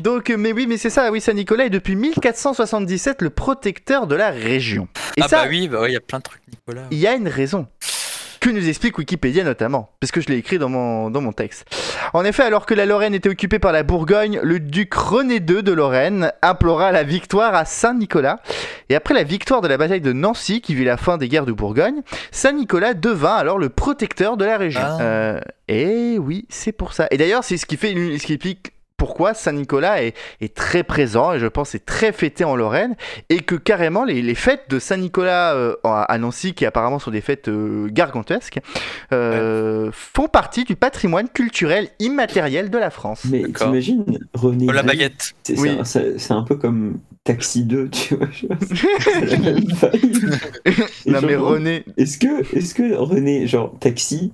Donc, euh, mais oui, mais c'est ça, oui, Saint-Nicolas est depuis 1477 le protecteur de la région. Et ah ça, bah oui, bah oui, il y a plein de trucs, Nicolas. il y a une raison. Que nous explique Wikipédia notamment, parce que je l'ai écrit dans mon, dans mon texte. En effet, alors que la Lorraine était occupée par la Bourgogne, le duc René II de Lorraine implora la victoire à Saint-Nicolas. Et après la victoire de la bataille de Nancy, qui vit la fin des guerres de Bourgogne, Saint-Nicolas devint alors le protecteur de la région. Ah. Euh, et oui, c'est pour ça. Et d'ailleurs, c'est ce qui fait, ce qui explique pourquoi Saint-Nicolas est, est très présent et je pense est très fêté en Lorraine et que carrément les, les fêtes de Saint-Nicolas euh, à Nancy qui apparemment sont des fêtes euh, gargantuesques euh, font partie du patrimoine culturel immatériel de la France. Mais t'imagines, René. Oh, la baguette. C'est Oui. c'est un, un peu comme Taxi 2, tu vois. <laughs> non mais genre, René, Est-ce que, est que René, genre, Taxi,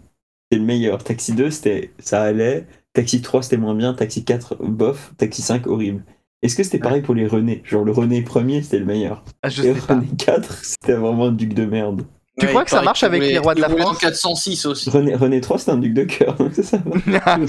c'est le meilleur? Taxi 2, c'était, ça allait. Taxi 3, c'était moins bien. Taxi 4, bof. Taxi 5, horrible. Est-ce que c'était pareil pour les René? Genre, le René premier, c'était le meilleur. ah, je Et sais pas. René 4, <laughs> c'était vraiment un duc de merde. Tu crois que ça marche avec les rois de la France en 406 aussi. René, René 3, c'était un duc de cœur, donc <laughs> c'est ça.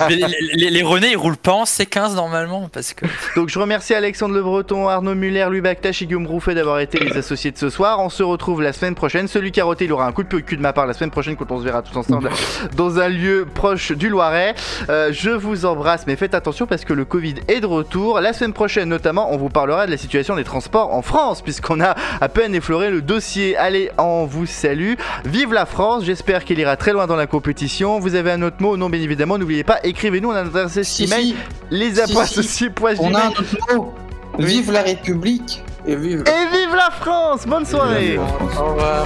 les, les, les René, ils roulent pas en C15 normalement, parce que. <laughs> Donc je remercie Alexandre Le Breton, Arnaud Muller, Louis Bactache et Guillaume Rouffet d'avoir été les <coughs> associés de ce soir. On se retrouve la semaine prochaine. Celui qui a roté, il aura un coup de pied au cul de ma part la semaine prochaine quand on se verra tous ensemble <laughs> dans un lieu proche du Loiret. Euh, je vous embrasse, mais faites attention parce que le Covid est de retour. La semaine prochaine notamment, on vous parlera de la situation des transports en France puisqu'on a à peine effleuré le dossier. Allez, on vous salue. Vive la France, j'espère qu'il ira très loin dans la compétition. Vous avez un autre mot Non, bien évidemment, n'oubliez pas, écrivez-nous, on a notre adresse Si, email, si, les Si, on a un autre mot. Vive la République et vive. Et vive la France Bonne soirée. Au revoir.